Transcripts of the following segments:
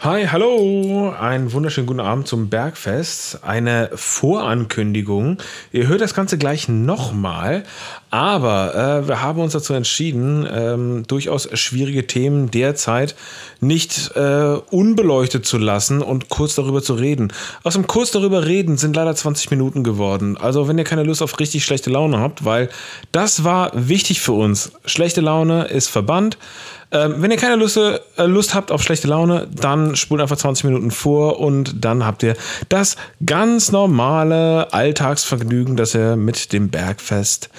Hi, hallo, einen wunderschönen guten Abend zum Bergfest. Eine Vorankündigung. Ihr hört das Ganze gleich nochmal, aber äh, wir haben uns dazu entschieden, ähm, durchaus schwierige Themen derzeit nicht äh, unbeleuchtet zu lassen und kurz darüber zu reden. Aus dem kurz darüber reden sind leider 20 Minuten geworden. Also wenn ihr keine Lust auf richtig schlechte Laune habt, weil das war wichtig für uns. Schlechte Laune ist verbannt. Ähm, wenn ihr keine Lust, äh, Lust habt auf schlechte Laune, dann spult einfach 20 Minuten vor und dann habt ihr das ganz normale Alltagsvergnügen, das ihr mit dem Bergfest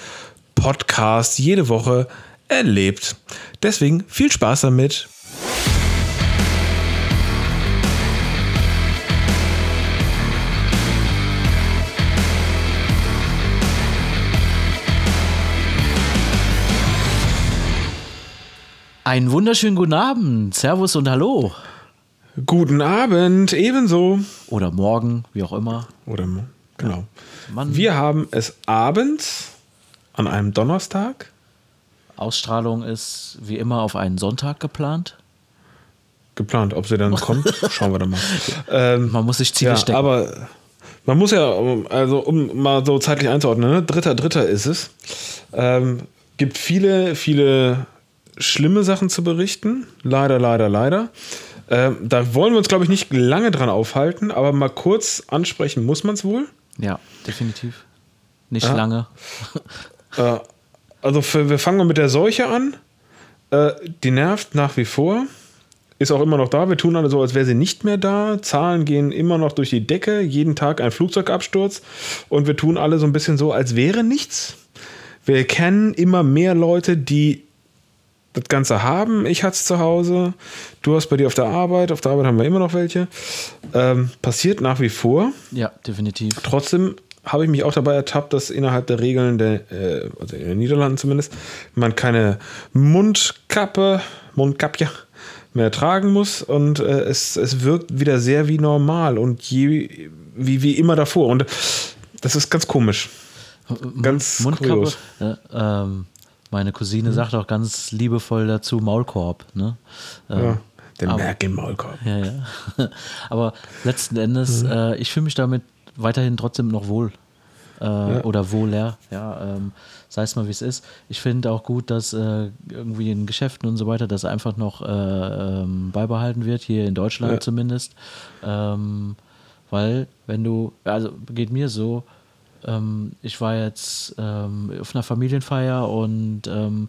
Podcast jede Woche erlebt. Deswegen viel Spaß damit. Einen wunderschönen guten Abend. Servus und Hallo. Guten Abend, ebenso. Oder morgen, wie auch immer. Oder genau. Ja. Wir haben es abends an einem Donnerstag. Ausstrahlung ist wie immer auf einen Sonntag geplant. Geplant, ob sie dann kommt, schauen wir dann mal. Ähm, man muss sich Ziele ja, stecken. Aber man muss ja, also um mal so zeitlich einzuordnen, ne? dritter, dritter ist es. Ähm, gibt viele, viele schlimme Sachen zu berichten. Leider, leider, leider. Äh, da wollen wir uns, glaube ich, nicht lange dran aufhalten, aber mal kurz ansprechen muss man es wohl. Ja, definitiv. Nicht ja. lange. äh, also für, wir fangen mal mit der Seuche an. Äh, die nervt nach wie vor. Ist auch immer noch da. Wir tun alle so, als wäre sie nicht mehr da. Zahlen gehen immer noch durch die Decke. Jeden Tag ein Flugzeugabsturz. Und wir tun alle so ein bisschen so, als wäre nichts. Wir kennen immer mehr Leute, die das Ganze haben. Ich hatte es zu Hause. Du hast bei dir auf der Arbeit. Auf der Arbeit haben wir immer noch welche. Ähm, passiert nach wie vor. Ja, definitiv. Trotzdem habe ich mich auch dabei ertappt, dass innerhalb der Regeln, der, äh, also in den Niederlanden zumindest, man keine Mundkappe, Mundkappe mehr tragen muss und äh, es, es wirkt wieder sehr wie normal und je, wie, wie immer davor. Und das ist ganz komisch. Ganz Mundkappe, kurios. Äh, ähm, meine Cousine mhm. sagt auch ganz liebevoll dazu Maulkorb. Ne? Ja, ähm, der Merkel-Maulkorb. Ja, ja. aber letzten Endes, mhm. äh, ich fühle mich damit weiterhin trotzdem noch wohl. Äh, ja. Oder wohler, ja. Ähm, sei es mal wie es ist. Ich finde auch gut, dass äh, irgendwie in Geschäften und so weiter das einfach noch äh, ähm, beibehalten wird, hier in Deutschland ja. zumindest. Ähm, weil, wenn du, also geht mir so, ähm, ich war jetzt ähm, auf einer Familienfeier und ähm,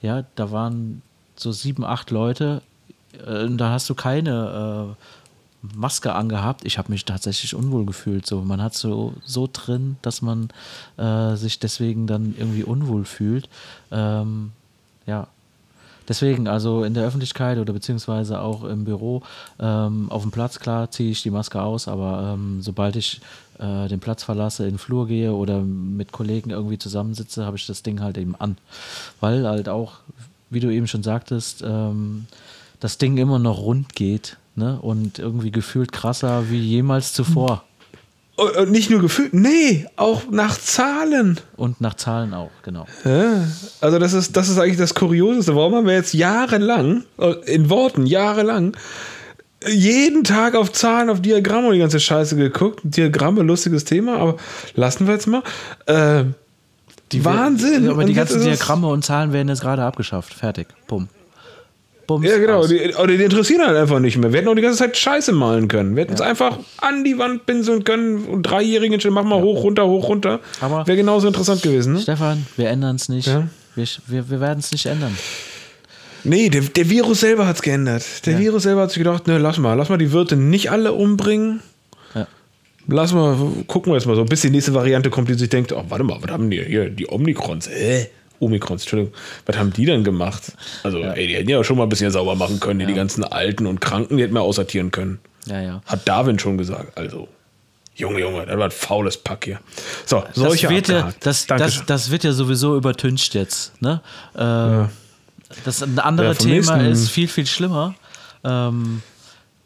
ja, da waren so sieben, acht Leute. Äh, da hast du keine äh, Maske angehabt. Ich habe mich tatsächlich unwohl gefühlt. So, man hat so so drin, dass man äh, sich deswegen dann irgendwie unwohl fühlt. Ähm, ja, Deswegen, also in der Öffentlichkeit oder beziehungsweise auch im Büro, ähm, auf dem Platz, klar, ziehe ich die Maske aus, aber ähm, sobald ich äh, den Platz verlasse, in den Flur gehe oder mit Kollegen irgendwie zusammensitze, habe ich das Ding halt eben an. Weil halt auch, wie du eben schon sagtest, ähm, das Ding immer noch rund geht ne? und irgendwie gefühlt krasser wie jemals zuvor. Und nicht nur gefühlt, nee, auch nach Zahlen. Und nach Zahlen auch, genau. Ja, also das ist, das ist eigentlich das Kurioseste. Warum haben wir jetzt jahrelang, äh, in Worten, jahrelang, jeden Tag auf Zahlen, auf Diagramme und die ganze Scheiße geguckt. Diagramme, lustiges Thema, aber lassen wir jetzt mal. Äh, die Wahnsinn! Aber die ganzen Diagramme und Zahlen werden jetzt gerade abgeschafft. Fertig. Bumm. Bums ja, genau. Die, die, die, interessieren halt einfach nicht mehr. Wir hätten auch die ganze Zeit Scheiße malen können. Wir hätten ja. uns einfach an die Wand pinseln können und Dreijährigen schon, mach mal ja. hoch, runter, hoch, runter. Wäre genauso interessant gewesen. Ne? Stefan, wir ändern es nicht. Ja. Wir, wir, wir werden es nicht ändern. Nee, der, der Virus selber hat es geändert. Der. Virus selber hat sich gedacht, ne, lass mal, lass mal die Wirte nicht alle umbringen. Lass mal, gucken wir jetzt mal so, bis die nächste Variante kommt, die sich denkt, oh, warte mal, was haben die hier, die Omnikrons? Äh? Omikrons, Entschuldigung. Was haben die denn gemacht? Also, ja. ey, die hätten ja schon mal ein bisschen sauber machen können, ja. die ganzen Alten und Kranken, die hätten wir aussortieren können. Ja, ja. Hat Darwin schon gesagt. Also, Junge, Junge, das war ein faules Pack hier. So, solche das wird, ja, das, das, das, wird ja sowieso übertüncht jetzt. Ne? Äh, ja. Das ein anderes ja, Thema ist viel, viel schlimmer. Ähm,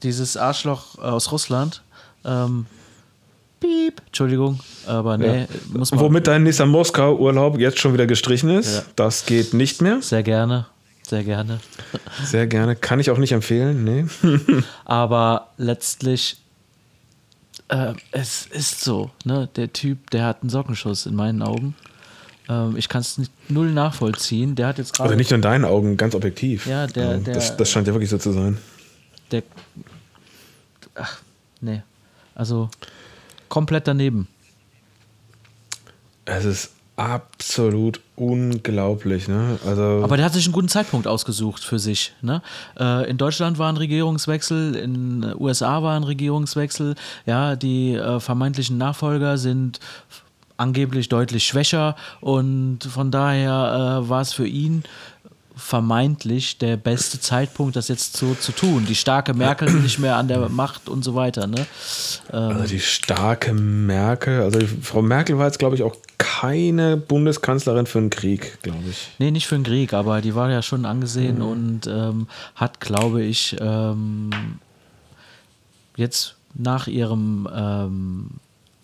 dieses Arschloch aus Russland. Ähm, Piep. Entschuldigung, aber nee, ja. muss man. Womit dein nächster Moskau-Urlaub jetzt schon wieder gestrichen ist. Ja. Das geht nicht mehr. Sehr gerne. Sehr gerne. Sehr gerne. Kann ich auch nicht empfehlen, nee. Aber letztlich, äh, es ist so, ne? Der Typ, der hat einen Sockenschuss in meinen Augen. Ähm, ich kann es null nachvollziehen. Der hat jetzt gerade. Also nicht nur in deinen Augen, ganz objektiv. Ja, der- der- das, das scheint ja wirklich so zu sein. Der. Ach, nee. Also komplett daneben. Es ist absolut unglaublich, ne? Also. Aber der hat sich einen guten Zeitpunkt ausgesucht für sich. Ne? Äh, in Deutschland war ein Regierungswechsel, in den USA war ein Regierungswechsel. Ja, die äh, vermeintlichen Nachfolger sind angeblich deutlich schwächer und von daher äh, war es für ihn vermeintlich der beste Zeitpunkt, das jetzt so zu tun. Die starke Merkel nicht mehr an der Macht und so weiter. Ne? Also die starke Merkel, also Frau Merkel war jetzt, glaube ich, auch keine Bundeskanzlerin für einen Krieg, glaube ich. Nee, nicht für den Krieg, aber die war ja schon angesehen und ähm, hat, glaube ich, ähm, jetzt nach ihrem ähm,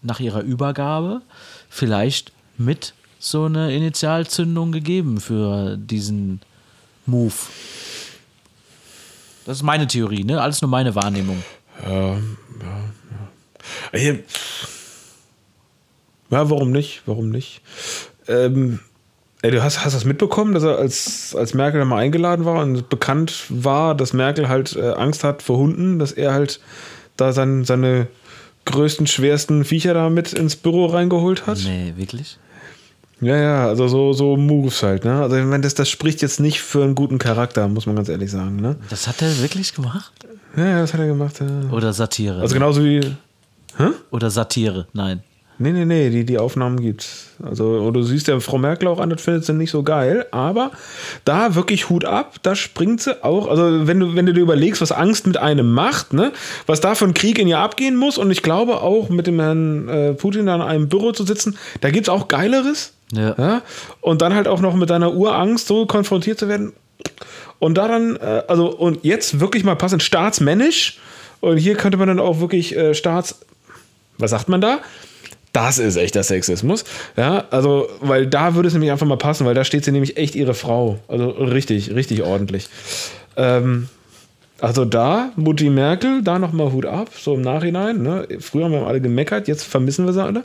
nach ihrer Übergabe vielleicht mit so eine Initialzündung gegeben für diesen Move. Das ist meine Theorie, ne? Alles nur meine Wahrnehmung. Hier- Ja, warum nicht? Warum nicht? Ähm, ey, du hast, hast das mitbekommen, dass er als, als Merkel mal eingeladen war und bekannt war, dass Merkel halt äh, Angst hat vor Hunden, dass er halt da sein, seine größten, schwersten Viecher da mit ins Büro reingeholt hat? Nee, wirklich? Ja, ja, also so, so Moves halt, ne? Also ich meine, das, das spricht jetzt nicht für einen guten Charakter, muss man ganz ehrlich sagen, ne? Das hat er wirklich gemacht? Ja, ja, das hat er gemacht, ja. Oder Satire? Also genauso wie. Hä? Oder Satire? Nein. Nee, nee, nee, die, die Aufnahmen gibt's. Also, du siehst ja Frau Merkel auch an, das findet sie nicht so geil, aber da wirklich Hut ab, da springt sie auch. Also, wenn du, wenn du dir überlegst, was Angst mit einem macht, ne, was da für ein Krieg in ihr abgehen muss, und ich glaube auch mit dem Herrn äh, Putin da in einem Büro zu sitzen, da gibt's auch Geileres. Ja. Ja? Und dann halt auch noch mit deiner Urangst so konfrontiert zu werden. Und da dann, äh, also, und jetzt wirklich mal passend staatsmännisch. Und hier könnte man dann auch wirklich äh, Staats. Was sagt man da? Das ist echter Sexismus. Ja, also, weil da würde es nämlich einfach mal passen, weil da steht sie nämlich echt ihre Frau. Also richtig, richtig ordentlich. Ähm, also da, Mutti Merkel, da nochmal Hut ab, so im Nachhinein. Ne? Früher haben wir alle gemeckert, jetzt vermissen wir sie alle.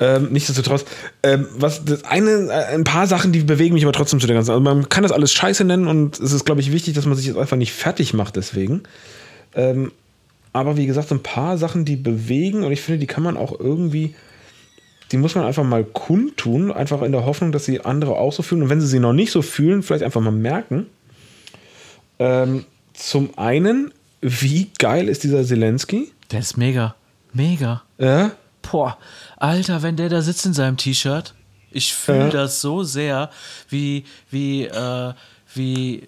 Ähm, nichtsdestotrotz, ähm, was das eine, äh, ein paar Sachen, die bewegen mich aber trotzdem zu der ganzen. Also man kann das alles Scheiße nennen und es ist, glaube ich, wichtig, dass man sich jetzt einfach nicht fertig macht deswegen. Ähm, aber wie gesagt, so ein paar Sachen, die bewegen und ich finde, die kann man auch irgendwie, die muss man einfach mal kundtun, einfach in der Hoffnung, dass sie andere auch so fühlen und wenn sie sie noch nicht so fühlen, vielleicht einfach mal merken. Ähm, zum einen, wie geil ist dieser Zelensky? Der ist mega. Mega. Ja, Boah, Alter, wenn der da sitzt in seinem T-Shirt, ich fühle Ja. das so sehr, wie, wie, äh, wie,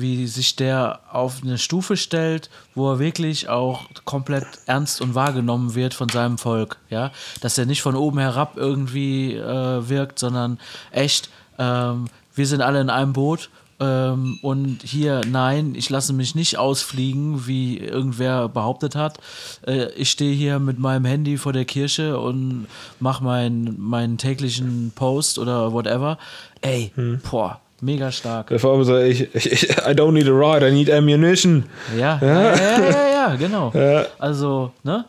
wie sich der auf eine Stufe stellt, wo er wirklich auch komplett ernst und wahrgenommen wird von seinem Volk, ja, dass er nicht von oben herab irgendwie äh, wirkt, sondern echt, ähm, wir sind alle in einem Boot ähm, und hier, nein, ich lasse mich nicht ausfliegen, wie irgendwer behauptet hat. Äh, ich stehe hier mit meinem Handy vor der Kirche und mache mein, meinen täglichen Post oder whatever. Ey, boah, mega stark. vor allem so, ich, ich, I don't need a ride, I need ammunition. Ja, ja, ja, ja, ja, genau. Also, ne,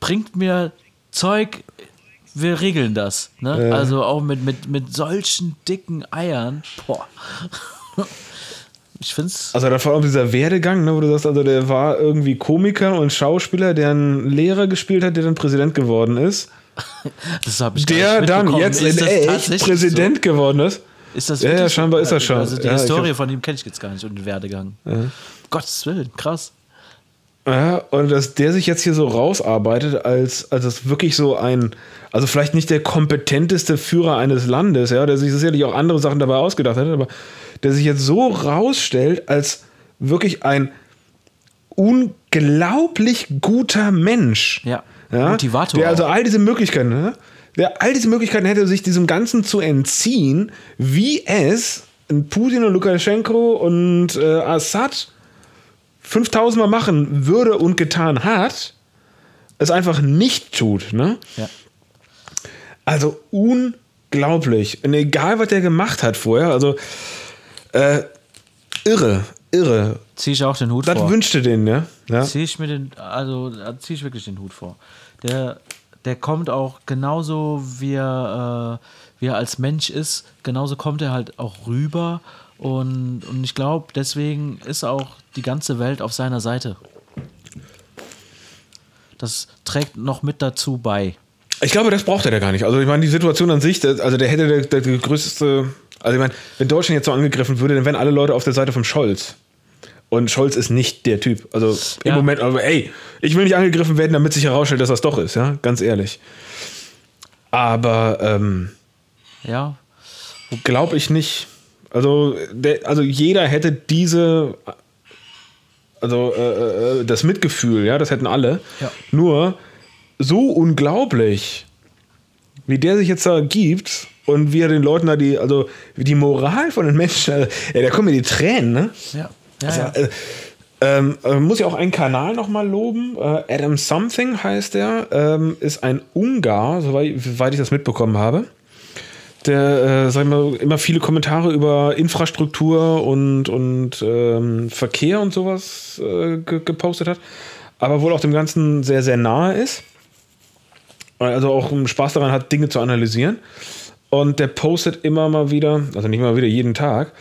bringt mir Zeug, wir regeln das. Ne? Also auch mit, mit, mit solchen dicken Eiern. Boah. Ich find's. Also da vor allem dieser Werdegang, ne, wo du sagst, also der war irgendwie Komiker und Schauspieler, der einen Lehrer gespielt hat, der dann Präsident geworden ist. Das habe ich Der dann jetzt Ist in echt Präsident geworden ist. Ist das Ja, ja, scheinbar ist das schon. Also die Ja, Historie von ihm kenne ich jetzt gar nicht und den Werdegang. Gottes Willen, krass. Ja, und dass der sich jetzt hier so rausarbeitet, als, als es wirklich so ein, also vielleicht nicht der kompetenteste Führer eines Landes, ja, der sich sicherlich auch andere Sachen dabei ausgedacht hat, aber der sich jetzt so rausstellt als wirklich ein unglaublich guter Mensch. Ja, ja Motivator Der also all diese Möglichkeiten, ne? Der all diese Möglichkeiten hätte, sich diesem Ganzen zu entziehen, wie es Putin und Lukaschenko und äh, Assad 5000 Mal machen würde und getan hat, es einfach nicht tut. Ne? Ja. Also unglaublich. Und egal, was der gemacht hat vorher, also Äh, irre, irre. Ziehe ich auch den Hut Das vor. wünschte den, ne? Ja. Ziehe ich mir den, also da ziehe ich wirklich den Hut vor. Der, der kommt auch genauso, wie er, äh, wie er als Mensch ist, genauso kommt er halt auch rüber. Und, und ich glaube, deswegen ist auch die ganze Welt auf seiner Seite. Das trägt noch mit dazu bei. Ich glaube, das braucht er da gar nicht. Also ich meine, die Situation an sich, also der hätte der, der größte, also ich meine, wenn Deutschland jetzt so angegriffen würde, dann wären alle Leute auf der Seite von Scholz. Und Scholz ist nicht der Typ. Also im Ja. Moment, aber ey, ich will nicht angegriffen werden, damit sich herausstellt, dass das doch ist, ja, ganz ehrlich. Aber ähm, Ja, glaube ich nicht. Also, der, also jeder hätte diese, also äh, äh, das Mitgefühl, ja, das hätten alle. Ja. Nur so unglaublich, wie der sich jetzt da gibt und wie er den Leuten da die, also wie die Moral von den Menschen, also, ey, da kommen mir die Tränen, ne? ja, ja. Also, ja. äh, ähm, äh, muss ja auch einen Kanal nochmal loben. Äh, Adam Something heißt er. Ähm, ist ein Ungar, soweit ich das mitbekommen habe. Der, äh, sag ich mal, immer viele Kommentare über Infrastruktur und, und ähm, Verkehr und sowas äh, ge gepostet hat. Aber wohl auch dem Ganzen sehr, sehr nahe ist. Also auch Spaß daran hat, Dinge zu analysieren. Und der postet immer mal wieder, also nicht mal wieder jeden Tag,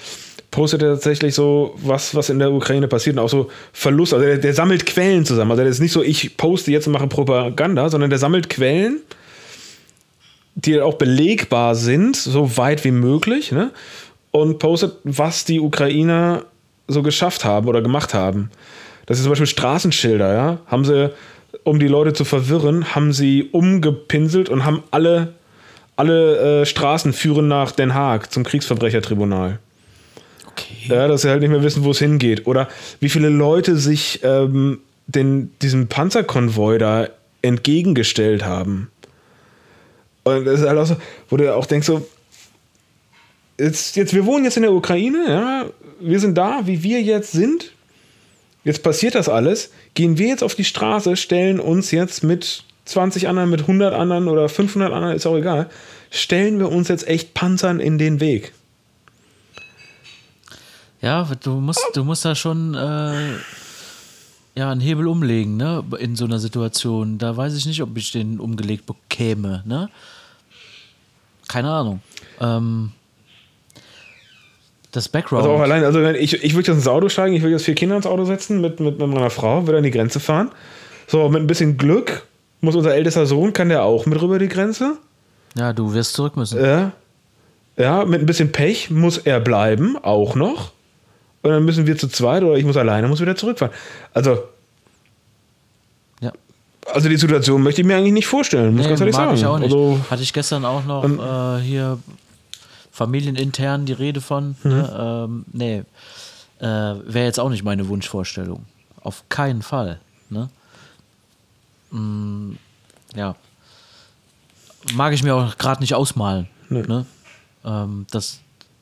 postet er tatsächlich so, was, was in der Ukraine passiert und auch so Verlust. Also der, der sammelt Quellen zusammen. Also der ist nicht so, ich poste jetzt und mache Propaganda, sondern der sammelt Quellen, die auch belegbar sind, so weit wie möglich, ne? und postet, was die Ukrainer so geschafft haben oder gemacht haben. Das ist zum Beispiel Straßenschilder, ja. Haben sie, um die Leute zu verwirren, haben sie umgepinselt und haben alle, alle äh, Straßen führen nach Den Haag zum Kriegsverbrechertribunal. Okay. Ja, dass sie halt nicht mehr wissen, wo es hingeht. Oder wie viele Leute sich ähm, den, diesem Panzerkonvoi da entgegengestellt haben. Und das ist halt auch so, wo du auch denkst, so, jetzt, jetzt, wir wohnen jetzt in der Ukraine, ja, wir sind da, wie wir jetzt sind. Jetzt passiert das alles. Gehen wir jetzt auf die Straße, stellen uns jetzt mit 20 anderen, mit 100 anderen oder 500 anderen, ist auch egal, stellen wir uns jetzt echt Panzern in den Weg. Ja, du musst, du musst da schon äh, ja, einen Hebel umlegen, ne? In so einer Situation. Da weiß ich nicht, ob ich den umgelegt bekäme, ne? Keine Ahnung. Ähm, das Background. Also auch allein, also ich, ich würde jetzt ins Auto steigen, ich würde jetzt vier Kinder ins Auto setzen mit, mit, mit meiner Frau, würde an die Grenze fahren. So, mit ein bisschen Glück muss unser ältester Sohn, kann der auch mit rüber die Grenze. ja, du wirst zurück müssen. Ja. Ja, mit ein bisschen Pech muss er bleiben, auch noch. Und dann müssen wir zu zweit oder ich muss alleine, muss wieder zurückfahren. Also, ja. also die Situation möchte ich mir eigentlich nicht vorstellen, muss Nee, ganz ehrlich mag sagen. ich auch nicht. Also, Hatte ich gestern auch noch äh, hier familienintern die Rede von. Mhm. Ne? Ähm, nee, äh, wäre jetzt auch nicht meine Wunschvorstellung. Auf keinen Fall. Ne? Mm, ja. Mag ich mir auch gerade nicht ausmalen. Ne? Ähm, das,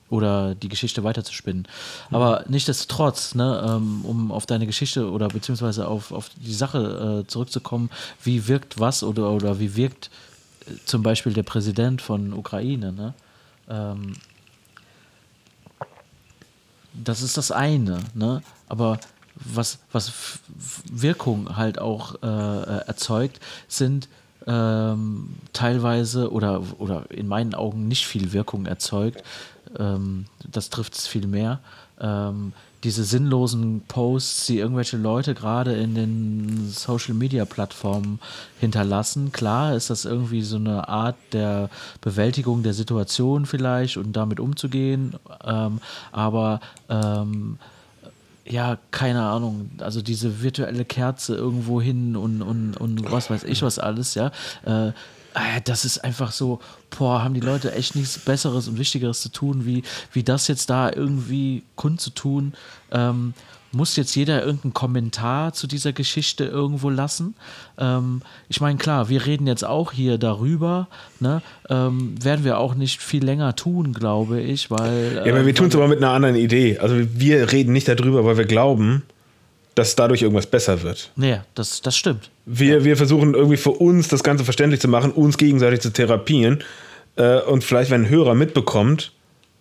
oder die Geschichte weiterzuspinnen. Aber nichtsdestotrotz, ne, ähm, um auf deine Geschichte oder beziehungsweise auf, auf die Sache äh, zurückzukommen, wie wirkt was oder, oder wie wirkt äh, zum Beispiel der Präsident von Ukraine, ne? Ähm, das ist das eine, ne? Aber was, was Wirkung halt auch äh, äh, erzeugt, sind ähm, teilweise oder, oder in meinen Augen nicht viel Wirkung erzeugt. Ähm, das trifft es viel mehr. Ähm, diese sinnlosen Posts, die irgendwelche Leute gerade in den Social Media Plattformen hinterlassen. Klar ist das irgendwie so eine Art der Bewältigung der Situation vielleicht und damit umzugehen. Ähm, aber ähm, ja, keine Ahnung, also diese virtuelle Kerze irgendwo hin und, und, und was weiß ich was alles, ja. Äh, das ist einfach so, boah, haben die Leute echt nichts Besseres und Wichtigeres zu tun, wie, wie das jetzt da irgendwie kundzutun. Ähm, muss jetzt jeder irgendeinen Kommentar zu dieser Geschichte irgendwo lassen? Ähm, ich meine, klar, wir reden jetzt auch hier darüber, ne? Ähm, werden wir auch nicht viel länger tun, glaube ich, weil. ja, aber äh, wir tun es aber mit einer anderen Idee. Also wir reden nicht darüber, weil wir glauben, dass dadurch irgendwas besser wird. Nee, das, das stimmt. Wir, wir versuchen irgendwie für uns das Ganze verständlich zu machen, uns gegenseitig zu therapieren. Äh, und vielleicht, wenn ein Hörer mitbekommt,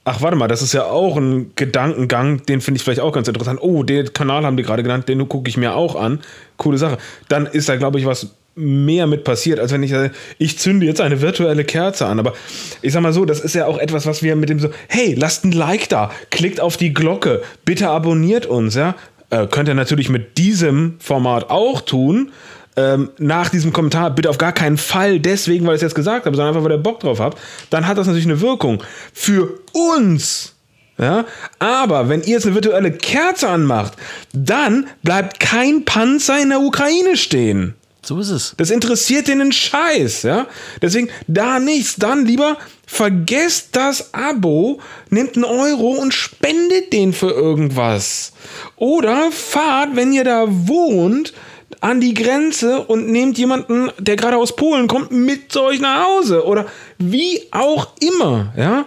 ach, warte mal, das ist ja auch ein Gedankengang, den finde ich vielleicht auch ganz interessant. Oh, den Kanal haben die gerade genannt, den gucke ich mir auch an. Coole Sache. Dann ist da, glaube ich, was mehr mit passiert, als wenn ich sage, ich zünde jetzt eine virtuelle Kerze an. Aber ich sag mal so, das ist ja auch etwas, was wir mit dem so, hey, lasst ein Like da, klickt auf die Glocke, bitte abonniert uns, ja. Äh, könnt ihr natürlich mit diesem Format auch tun. Ähm, nach diesem Kommentar bitte auf gar keinen Fall deswegen, weil ich es jetzt gesagt habe, sondern einfach, weil ihr Bock drauf habt, dann hat das natürlich eine Wirkung für uns. Ja? Aber wenn ihr jetzt eine virtuelle Kerze anmacht, dann bleibt kein Panzer in der Ukraine stehen. So ist es. Das interessiert den Scheiß, ja. Deswegen da nichts. Dann lieber vergesst das Abo, nehmt einen Euro und spendet den für irgendwas. Oder fahrt, wenn ihr da wohnt, an die Grenze und nehmt jemanden, der gerade aus Polen kommt, mit zu euch nach Hause. Oder wie auch immer, ja.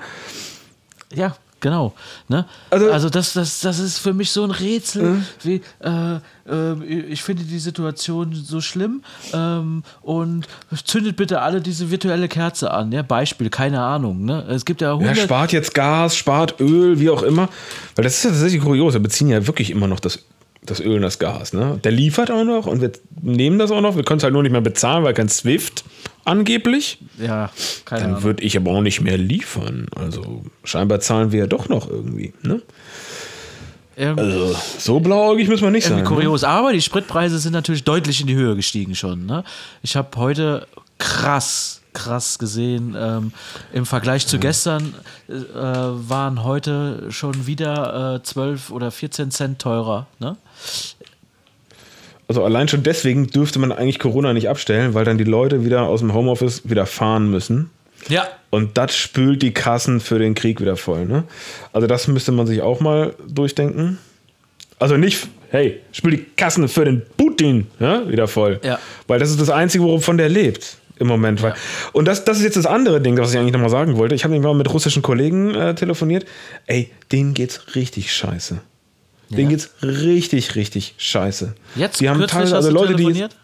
Ja, genau. Ne? Also, also das, das, das ist für mich so ein Rätsel. Mhm. Wie, äh, äh, ich finde die Situation so schlimm ähm, und zündet bitte alle diese virtuelle Kerze an. Ja? Beispiel, keine Ahnung. Ne? Es gibt ja, 100 ja spart jetzt Gas, spart Öl, wie auch immer. Weil das ist ja tatsächlich kurios. Wir beziehen ja wirklich immer noch das das Öl und das Gas. Ne? Der liefert auch noch und wir nehmen das auch noch. Wir können es halt nur nicht mehr bezahlen, weil kein Swift angeblich. Ja, keine Dann würde ich aber auch nicht mehr liefern. Also scheinbar zahlen wir ja doch noch irgendwie. Ne? also so blauäugig müssen wir nicht sein. Ne? Kurios, ne? aber die Spritpreise sind natürlich deutlich in die Höhe gestiegen schon. Ne? Ich habe heute krass krass gesehen. Ähm, Im Vergleich zu gestern äh, waren heute schon wieder äh, 12 oder 14 Cent teurer. Ne? Also allein schon deswegen dürfte man eigentlich Corona nicht abstellen, weil dann die Leute wieder aus dem Homeoffice wieder fahren müssen. Ja. Und das spült die Kassen für den Krieg wieder voll. Ne? Also das müsste man sich auch mal durchdenken. Also nicht, hey, spült die Kassen für den Putin ja, wieder voll. Ja. Weil das ist das Einzige, wovon der lebt im Moment. Ja. Und das, das ist jetzt das andere Ding, was ich eigentlich nochmal sagen wollte. Ich habe mal mit russischen Kollegen äh, telefoniert. Ey, denen geht's richtig scheiße. Ja. Denen geht's richtig, richtig scheiße. Jetzt die haben teilweise also Leute, telefoniert?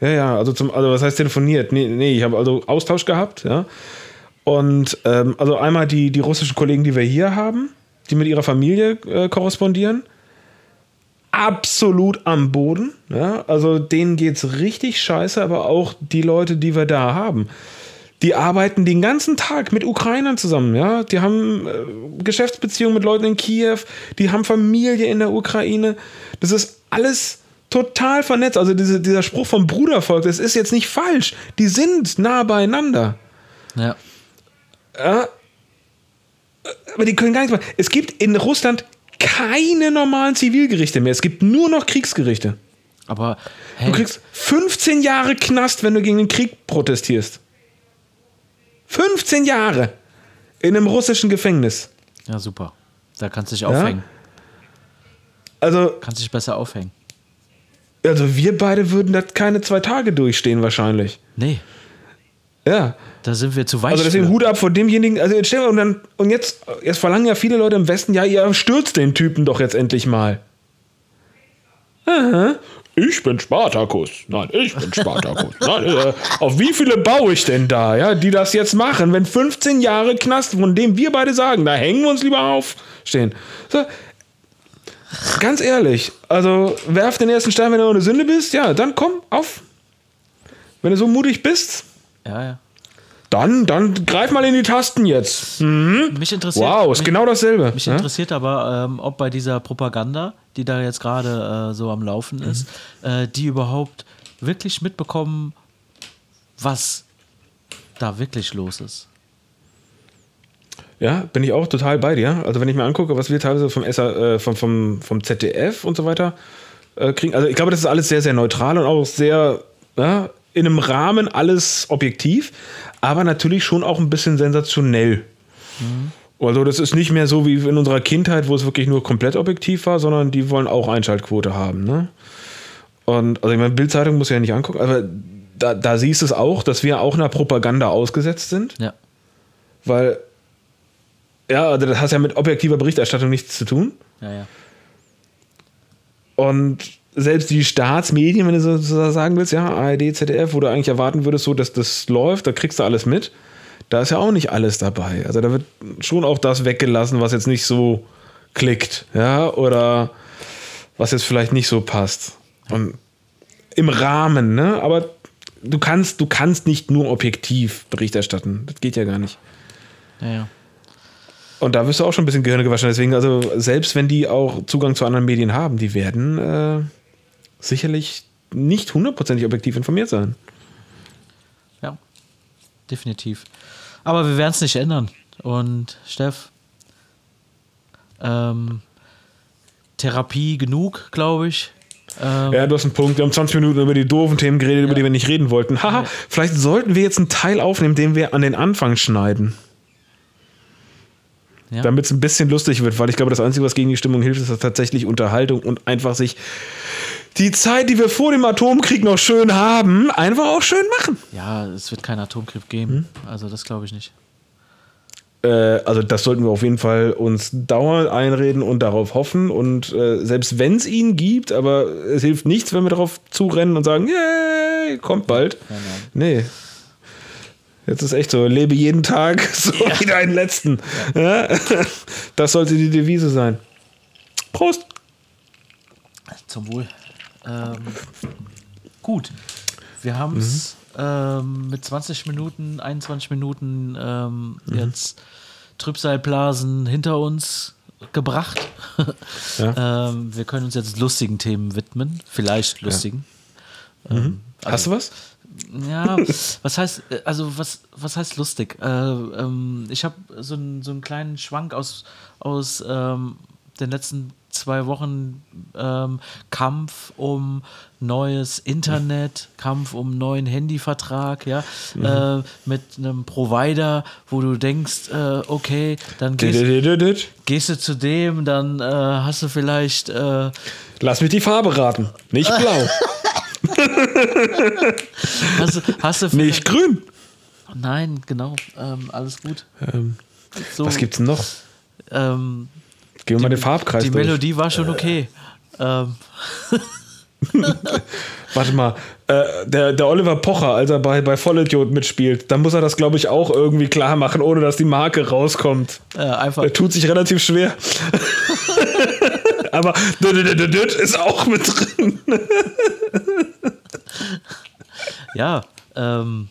die. Ja, ja, also zum, also was heißt telefoniert? Nee, nee, ich habe also Austausch gehabt, ja. Und ähm, also einmal die, die russischen Kollegen, die wir hier haben, die mit ihrer Familie äh, korrespondieren absolut am Boden. Ja? Also denen geht es richtig scheiße, aber auch die Leute, die wir da haben. Die arbeiten den ganzen Tag mit Ukrainern zusammen, ja. Die haben äh, Geschäftsbeziehungen mit Leuten in Kiew, die haben Familie in der Ukraine. Das ist alles total vernetzt. Also diese, dieser Spruch vom Brudervolk, das ist jetzt nicht falsch. Die sind nah beieinander. Ja. ja. Aber die können gar nichts machen. Es gibt in Russland keine normalen Zivilgerichte mehr. Es gibt nur noch Kriegsgerichte. Aber hey. du kriegst 15 Jahre Knast, wenn du gegen den Krieg protestierst. 15 Jahre in einem russischen Gefängnis. Ja, super. Da kannst du dich aufhängen. Ja? Also. Kannst dich besser aufhängen. Also, wir beide würden das keine zwei Tage durchstehen, wahrscheinlich. Nee. Ja. Da sind wir zu weit. Also deswegen. Hut ab vor demjenigen. Also jetzt, und, dann, und jetzt, jetzt verlangen ja viele Leute im Westen, ja, ihr stürzt den Typen doch jetzt endlich mal. Aha. Ich bin Spartakus. Nein, ich bin Spartakus. Nein, äh, auf wie viele baue ich denn da, ja, die das jetzt machen, wenn 15 Jahre Knast, von dem wir beide sagen, da hängen wir uns lieber auf, stehen. So, ganz ehrlich, also werf den ersten Stein, wenn du eine Sünde bist, ja, dann komm, auf. Wenn du so mutig bist. Ja, ja. Dann, dann greif mal in die Tasten jetzt. Mhm. Mich interessiert. Wow, ist mich, genau dasselbe. Mich ja? interessiert aber, ähm, ob bei dieser Propaganda, die da jetzt gerade äh, so am Laufen mhm. ist, äh, die überhaupt wirklich mitbekommen, was da wirklich los ist. Ja, bin ich auch total bei dir. Also wenn ich mir angucke, was wir teilweise vom, SR, äh, vom, vom, vom ZDF und so weiter äh, kriegen, also ich glaube, das ist alles sehr, sehr neutral und auch sehr ja, in einem Rahmen alles objektiv aber natürlich schon auch ein bisschen sensationell. Mhm. Also das ist nicht mehr so wie in unserer Kindheit, wo es wirklich nur komplett objektiv war, sondern die wollen auch Einschaltquote haben. Ne? Und also ich meine, Bildzeitung muss ich ja nicht angucken, aber da, da siehst du es auch, dass wir auch einer Propaganda ausgesetzt sind. Ja. Weil, ja, also das hat ja mit objektiver Berichterstattung nichts zu tun. Ja, ja. Und selbst die Staatsmedien, wenn du so, sagen willst, ja, ARD, ZDF, wo du eigentlich erwarten würdest, so, dass das läuft, da kriegst du alles mit. da ist ja auch nicht alles dabei. Also da wird schon auch das weggelassen, was jetzt nicht so klickt, ja, oder was jetzt vielleicht nicht so passt. Und im Rahmen, ne? Aber du kannst, du kannst nicht nur objektiv Bericht erstatten. Das geht ja gar nicht. Ja, ja. Und da wirst du auch schon ein bisschen Gehirne gewaschen. Deswegen, also selbst wenn die auch Zugang zu anderen Medien haben, die werden äh, sicherlich nicht hundertprozentig objektiv informiert sein. Ja, definitiv. Aber wir werden es nicht ändern. Und Steff, ähm, Therapie genug, glaube ich. Ähm, Ja, du hast einen Punkt. Wir haben 20 Minuten über die doofen Themen geredet, über Ja. die wir nicht reden wollten. Haha, Ja. vielleicht sollten wir jetzt einen Teil aufnehmen, den wir an den Anfang schneiden. ja. Damit es ein bisschen lustig wird, weil ich glaube, das Einzige, was gegen die Stimmung hilft, ist tatsächlich Unterhaltung und einfach sich die Zeit, die wir vor dem Atomkrieg noch schön haben, einfach auch schön machen. ja, es wird keinen Atomkrieg geben. Also das glaube ich nicht. Äh, also das sollten wir auf jeden Fall uns dauernd einreden und darauf hoffen. Und äh, selbst wenn es ihn gibt, aber es hilft nichts, wenn wir darauf zurennen und sagen, yay, kommt bald. Nein, nein. Nee. Jetzt ist echt so, lebe jeden Tag so wie deinen letzten. Ja. Das sollte die Devise sein. Prost! Zum Wohl. Ähm, gut. Wir haben es ähm, mit 20 Minuten, 21 Minuten ähm, jetzt Trübsalblasen hinter uns gebracht. ähm, wir können uns jetzt lustigen Themen widmen. Vielleicht lustigen. Ähm, Hast du was? ja, was heißt, also was, was heißt lustig? Äh, ähm, ich habe so, einen- so einen kleinen Schwank aus, aus ähm, den letzten zwei Wochen ähm, Kampf um neues Internet, Kampf um neuen Handyvertrag, ja, äh, mit einem Provider, wo du denkst, äh, okay, dann gehst, gehst du zu dem, dann äh, hast du vielleicht äh, Lass mich die Farbe raten. Nicht blau, hast, hast du nicht grün. Nein, genau, ähm, alles gut. Ähm, So, was gibt's denn noch? Ähm, Gehen wir mal den Farbkreis die durch. Melodie war schon okay. Ähm, Warte mal, äh, der, der Oliver Pocher, als er bei, bei Vollidiot mitspielt, dann muss er das, glaube ich, auch irgendwie klar machen, ohne dass die Marke rauskommt. äh, einfach, Er tut sich relativ schwer. Aber ist auch mit drin. ja, ähm,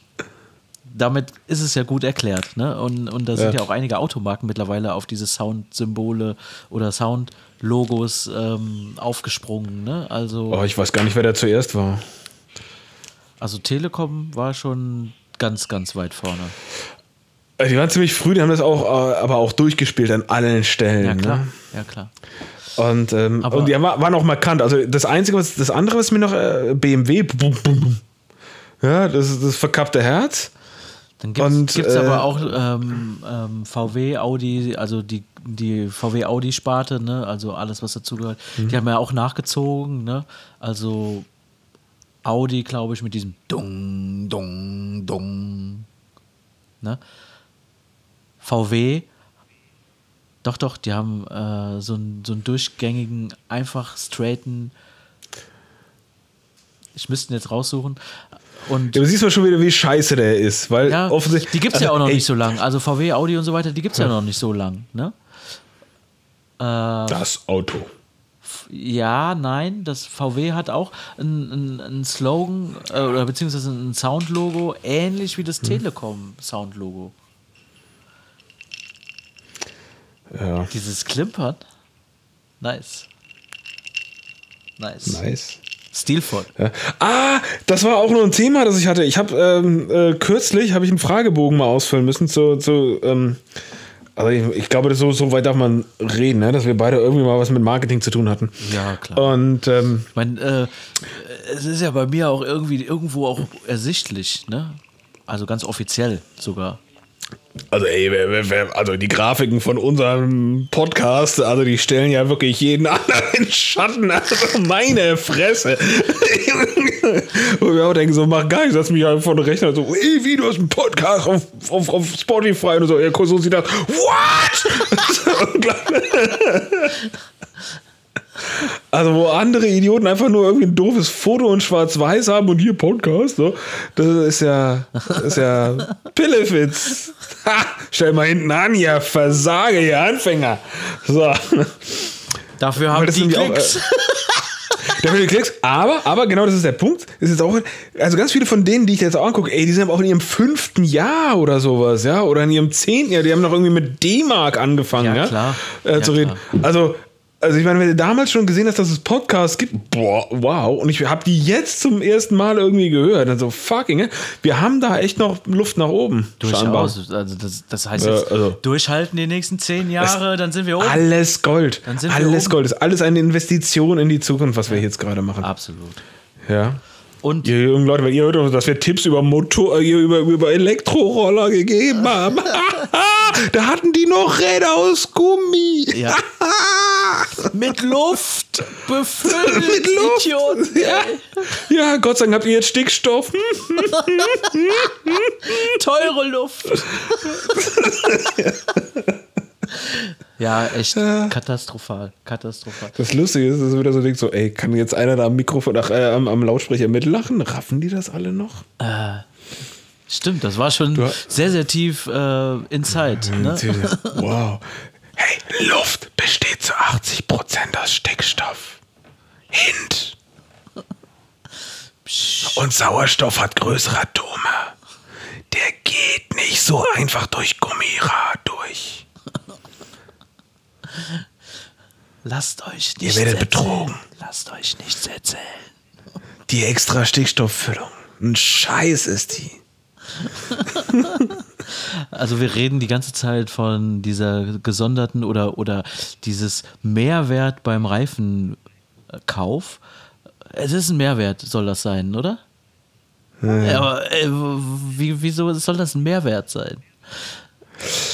damit ist es ja gut erklärt. Ne? Und, und da sind Ja. ja. auch einige Automarken mittlerweile auf diese Sound-Symbole oder Sound-Logos ähm, aufgesprungen. Ne? Also, Oh, ich weiß gar nicht, wer da zuerst war. also Telekom war schon ganz, ganz weit vorne. Äh, Die waren ziemlich früh, die haben das auch, äh, aber auch durchgespielt an allen Stellen. Ja, klar. Ne? Ja, klar. Und, ähm, und die war- waren auch markant. Also das Einzige, was das andere, was mir noch äh, BMW, bum, bum, bum. ja, das ist das verkappte Herz. Dann gibt es äh, aber auch ähm, ähm, VW, Audi, also die, die VW-Audi-Sparte, ne? also alles, was dazugehört. Mhm. Die haben ja auch nachgezogen. Ne? Also Audi, glaube ich, mit diesem Dung, Dung, Dung. Ne? VW, doch, doch, die haben äh, so, einen, so einen durchgängigen, einfach straighten. Ich müsste ihn jetzt raussuchen. Und Ja, aber siehst du schon wieder, wie scheiße der ist. Weil ja, offensichtlich. die gibt es ja also, auch noch ey, nicht so lang. Also VW, Audi und so weiter, die gibt es ja noch nicht so lang. Ne? Äh, Das Auto. ja, nein, das VW hat auch einen ein Slogan äh, oder beziehungsweise ein Soundlogo, ähnlich wie das Hm. Telekom-Soundlogo. Ja, Dieses Klimpern. Nice. Nice. nice. Stilvoll. Ja. Ah, das war auch noch ein Thema, das ich hatte. Ich habe ähm, äh, kürzlich habe ich einen Fragebogen mal ausfüllen müssen zu, zu ähm, also ich, ich glaube, das so, so weit darf man reden, ne? dass wir beide irgendwie mal was mit Marketing zu tun hatten. Ja, klar. Und ähm, Ich meine, äh, es ist ja bei mir auch irgendwie irgendwo auch ersichtlich, ne? Also ganz offiziell sogar. Also ey, also die Grafiken von unserem Podcast, also die stellen ja wirklich jeden anderen in Schatten. Also meine Fresse. Und wir auch denken so, mach gar nichts, lass mich einfach vor den Rechner so, ey, wie, du hast einen Podcast auf, auf, auf Spotify und so. Er so sieht das, what? Also, wo andere Idioten einfach nur irgendwie ein doofes Foto und schwarz-weiß haben und hier Podcast, so. Das ist ja, das ist ja Pillefitz. Ha, stell mal hinten an, ihr Versage, ihr Anfänger. So. Dafür haben die Klicks. äh, Dafür die Klicks. Aber, aber genau das ist der Punkt. Ist jetzt auch, also ganz viele von denen, die ich jetzt auch angucke, ey, die sind auch in ihrem fünften Jahr oder sowas, ja, oder in ihrem zehnten Jahr. Die haben noch irgendwie mit D-Mark angefangen, Ja, ja, klar. Äh, Ja, zu reden. Also, also ich meine, wenn du damals schon gesehen hast, dass es Podcasts gibt, boah, wow. Und ich habe die jetzt zum ersten Mal irgendwie gehört. Und so, fucking, wir haben da echt noch Luft nach oben. scheinbar. Durchaus. Also das, das heißt jetzt, also- durchhalten die nächsten zehn Jahre, dann sind wir oben. Alles Gold. Dann sind wir Alles oben. Gold. Ist alles eine Investition in die Zukunft, was wir jetzt gerade machen. Absolut. Ja. Und Ihr jungen Leute, wenn ihr hört, dass wir Tipps über Motor, äh, über, über Elektroroller gegeben haben. da hatten die noch Räder aus Gummi. Ja. mit Luft befüllt, Mit Luft. Idioten. Ja. ja, Gott sei Dank habt ihr jetzt Stickstoff. Teure Luft. Ja, echt katastrophal. Katastrophal. Das Lustige ist, dass du wieder so denkst, so, ey, kann jetzt einer da am Mikrofon, ach, äh, am, am Lautsprecher mitlachen? Raffen die das alle noch? Stimmt, das war schon Du- sehr, sehr tief äh, inside. Ne? Wow. Hey, Luft besteht zu 80% aus Stickstoff. Hint. Und Sauerstoff hat größere Atome. Der geht nicht so einfach durch Gummirad durch. Lasst euch nichts werdet erzählen. betrogen. Lasst euch nichts erzählen. Die extra Stickstofffüllung. Ein Scheiß ist die. Also wir reden die ganze Zeit von dieser gesonderten oder, oder dieses Mehrwert beim Reifenkauf. Es ist ein Mehrwert, soll das sein, oder? Ja, aber äh, wie, wieso soll das ein Mehrwert sein?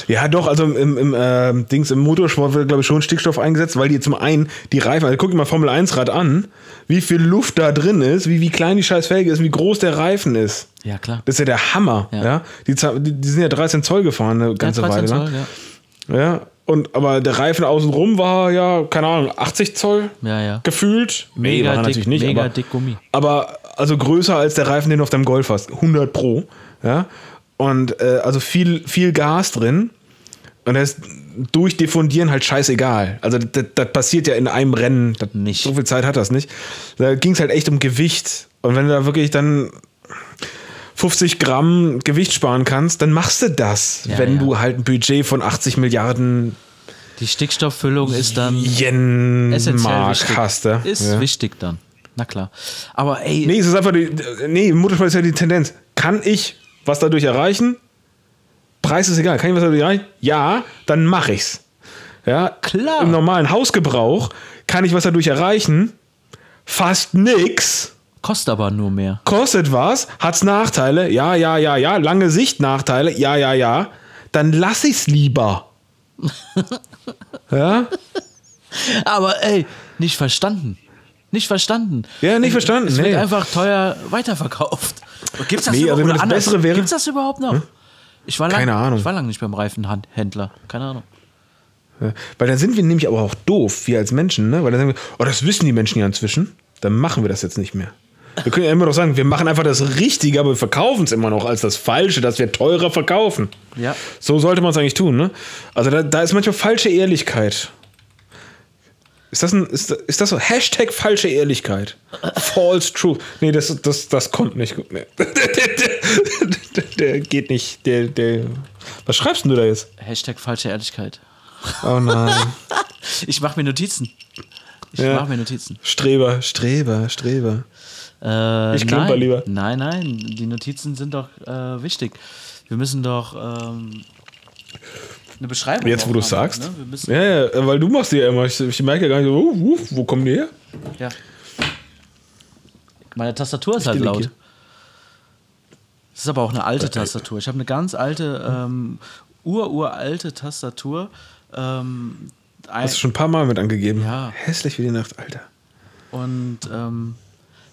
Ja, doch, also im, im ähm, Dings, im Motorsport wird, glaube ich, schon Stickstoff eingesetzt, weil die zum einen die Reifen, also guck dir mal Formel 1 Rad an, wie viel Luft da drin ist, wie, wie klein die scheiß Felge ist, wie groß der Reifen ist. Ja, klar. Das ist ja der Hammer, ja. Ja. Die, die, sind ja 13 Zoll gefahren eine ganze ja, 13 Weile lang. Zoll, ja. Ja, und aber der Reifen außenrum war ja, keine Ahnung, 80 Zoll Ja, ja. gefühlt. Nee, war Mega, dick, natürlich nicht, mega aber, dick Gummi. aber also größer als der Reifen, den du auf deinem Golf hast. 100 Pro. Ja. Und äh, also viel, viel Gas drin. Und das ist durch Diffundieren halt scheißegal. Also das, das passiert ja in einem Rennen. Das, Nicht. So viel Zeit hat das nicht. Da ging es halt echt um Gewicht. Und wenn du da wirklich dann 50 Gramm Gewicht sparen kannst, dann machst du das, Ja, wenn ja. du halt ein Budget von 80 Milliarden Die Stickstofffüllung ist dann Yen essentiell wichtig. hast. Du. Ist ja. wichtig dann. Na klar. Aber ey, Nee, es ist einfach die, nee, im Motorsport ist ja die Tendenz. Kann ich was dadurch erreichen? Preis ist egal. Kann ich was dadurch erreichen? Ja, dann mache ich's. Ja, Klar. Im normalen Hausgebrauch kann ich was dadurch erreichen? Fast nix. kostet aber nur mehr. Kostet was? Hat's Nachteile? Ja, ja, ja, ja. Lange Sicht Nachteile? Ja, ja, ja. Dann lass ich's lieber. ja? Aber ey, nicht verstanden. Nicht verstanden. Ja, nicht verstanden, Es nee. wird einfach teuer weiterverkauft. Gibt's das Nee, also oder das anders? Bessere wäre- Gibt's das überhaupt noch? Ich war lang, Keine Ahnung. Ich war lange nicht beim Reifenhändler. Keine Ahnung. Ja, Weil dann sind wir nämlich aber auch doof, wir als Menschen, ne? Weil dann sagen wir, oh, das wissen die Menschen ja inzwischen. Dann machen wir das jetzt nicht mehr. Wir können ja immer noch sagen, wir machen einfach das Richtige, aber wir verkaufen es immer noch als das Falsche, dass wir teurer verkaufen. Ja. So sollte man es eigentlich tun, ne? Also da, da ist manchmal falsche Ehrlichkeit. Ist das, ein, ist, ist das so? Hashtag falsche Ehrlichkeit. False Truth. Nee, das, das, das kommt nicht gut. Nee. Der, der geht nicht. Der, der, was schreibst du da jetzt? Hashtag falsche Ehrlichkeit. Oh nein. Ich mache mir Notizen. Ich Ja. mache mir Notizen. Streber, Streber, Streber. Äh, Ich klimper nein, lieber. Nein, nein, die Notizen sind doch äh, wichtig. Wir müssen doch ähm, eine Beschreibung Jetzt, wo du haben, sagst. Ne? Ja, ja, weil du machst die ja immer. Ich, ich merke ja gar nicht so, uh, uh, wo kommen die her? ja. Meine Tastatur ist halt delegiere. laut. Das ist aber auch eine alte Tastatur. Ich habe eine ganz alte, ähm, ur-uralte Tastatur. Ähm, ein, Hast du schon ein paar Mal mit angegeben. Ja. Hässlich wie die Nacht, Alter. und ähm,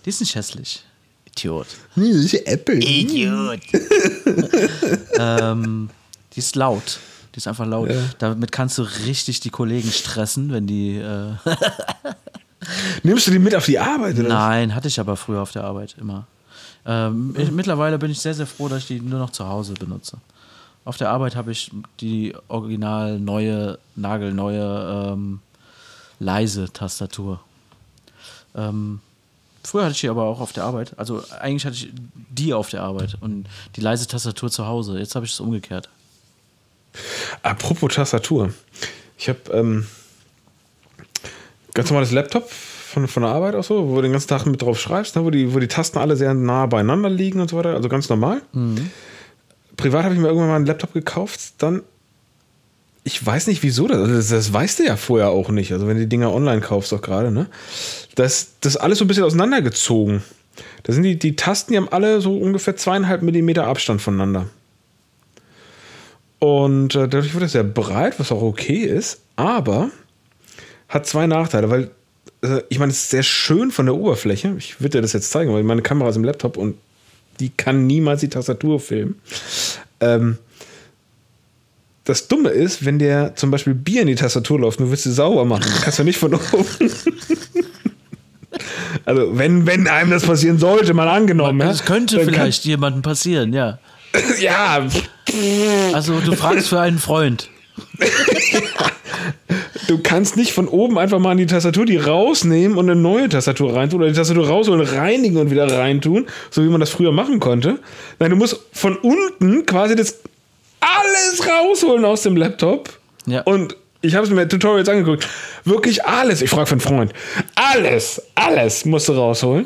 die ist nicht hässlich. Idiot. Nee, das ist ja Apple. Idiot. ähm, die ist laut. Die ist einfach laut. Ja. Damit kannst du richtig die Kollegen stressen, wenn die. Äh Nimmst du die mit auf die Arbeit? Oder? Nein, hatte ich aber früher auf der Arbeit immer. Ähm, ich, mittlerweile bin ich sehr, sehr froh, dass ich die nur noch zu Hause benutze. Auf der Arbeit habe ich die original neue, nagelneue, ähm, leise Tastatur. Ähm, früher hatte ich die aber auch auf der Arbeit. Also eigentlich hatte ich die auf der Arbeit und die leise Tastatur zu Hause. Jetzt habe ich es umgekehrt. Apropos Tastatur. Ich habe ähm, ganz normales Laptop von, von der Arbeit auch so, wo du den ganzen Tag mit drauf schreibst, ne, wo, die, wo die Tasten alle sehr nah beieinander liegen und so weiter. Also ganz normal. Privat habe ich mir irgendwann mal einen Laptop gekauft, dann. Ich weiß nicht wieso, das, das, das weißt du ja vorher auch nicht. Also wenn du die Dinger online kaufst, auch gerade, ne? Das, das alles so ein bisschen auseinandergezogen. Da sind die, die Tasten, die haben alle so ungefähr zweieinhalb Millimeter Abstand voneinander. Und äh, dadurch wird es sehr breit, was auch okay ist, aber hat zwei Nachteile, weil äh, ich meine, es ist sehr schön von der Oberfläche. Ich würde dir das jetzt zeigen, weil meine Kamera ist im Laptop und die kann niemals die Tastatur filmen. Ähm, das Dumme ist, wenn der zum Beispiel Bier in die Tastatur läuft, du willst sie sauber machen. Das kannst du nicht von oben. also, wenn, wenn einem das passieren sollte, mal angenommen. Das könnte vielleicht jemandem passieren, ja. Ja, Also du fragst für einen Freund. du kannst nicht von oben einfach mal in die Tastatur die rausnehmen und eine neue Tastatur reintun oder die Tastatur rausholen, reinigen und wieder reintun, so wie man das früher machen konnte. Nein, du musst von unten quasi das alles rausholen aus dem Laptop. Ja. Und ich habe es mir Tutorials angeguckt. Wirklich alles. Ich frage für einen Freund. Alles, alles musst du rausholen,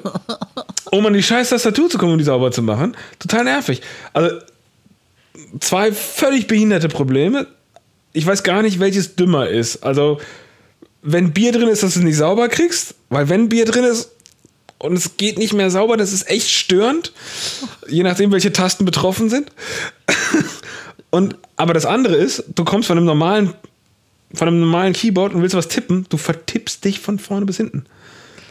um an die scheiß Tastatur zu kommen, um die sauber zu machen. Total nervig. Also zwei völlig behinderte Probleme. Ich weiß gar nicht, welches dümmer ist. Also, wenn Bier drin ist, dass du es nicht sauber kriegst, weil wenn Bier drin ist und es geht nicht mehr sauber, das ist echt störend, je nachdem, welche Tasten betroffen sind. Und, aber das andere ist, du kommst von einem normalen, von einem normalen Keyboard und willst was tippen, du vertippst dich von vorne bis hinten.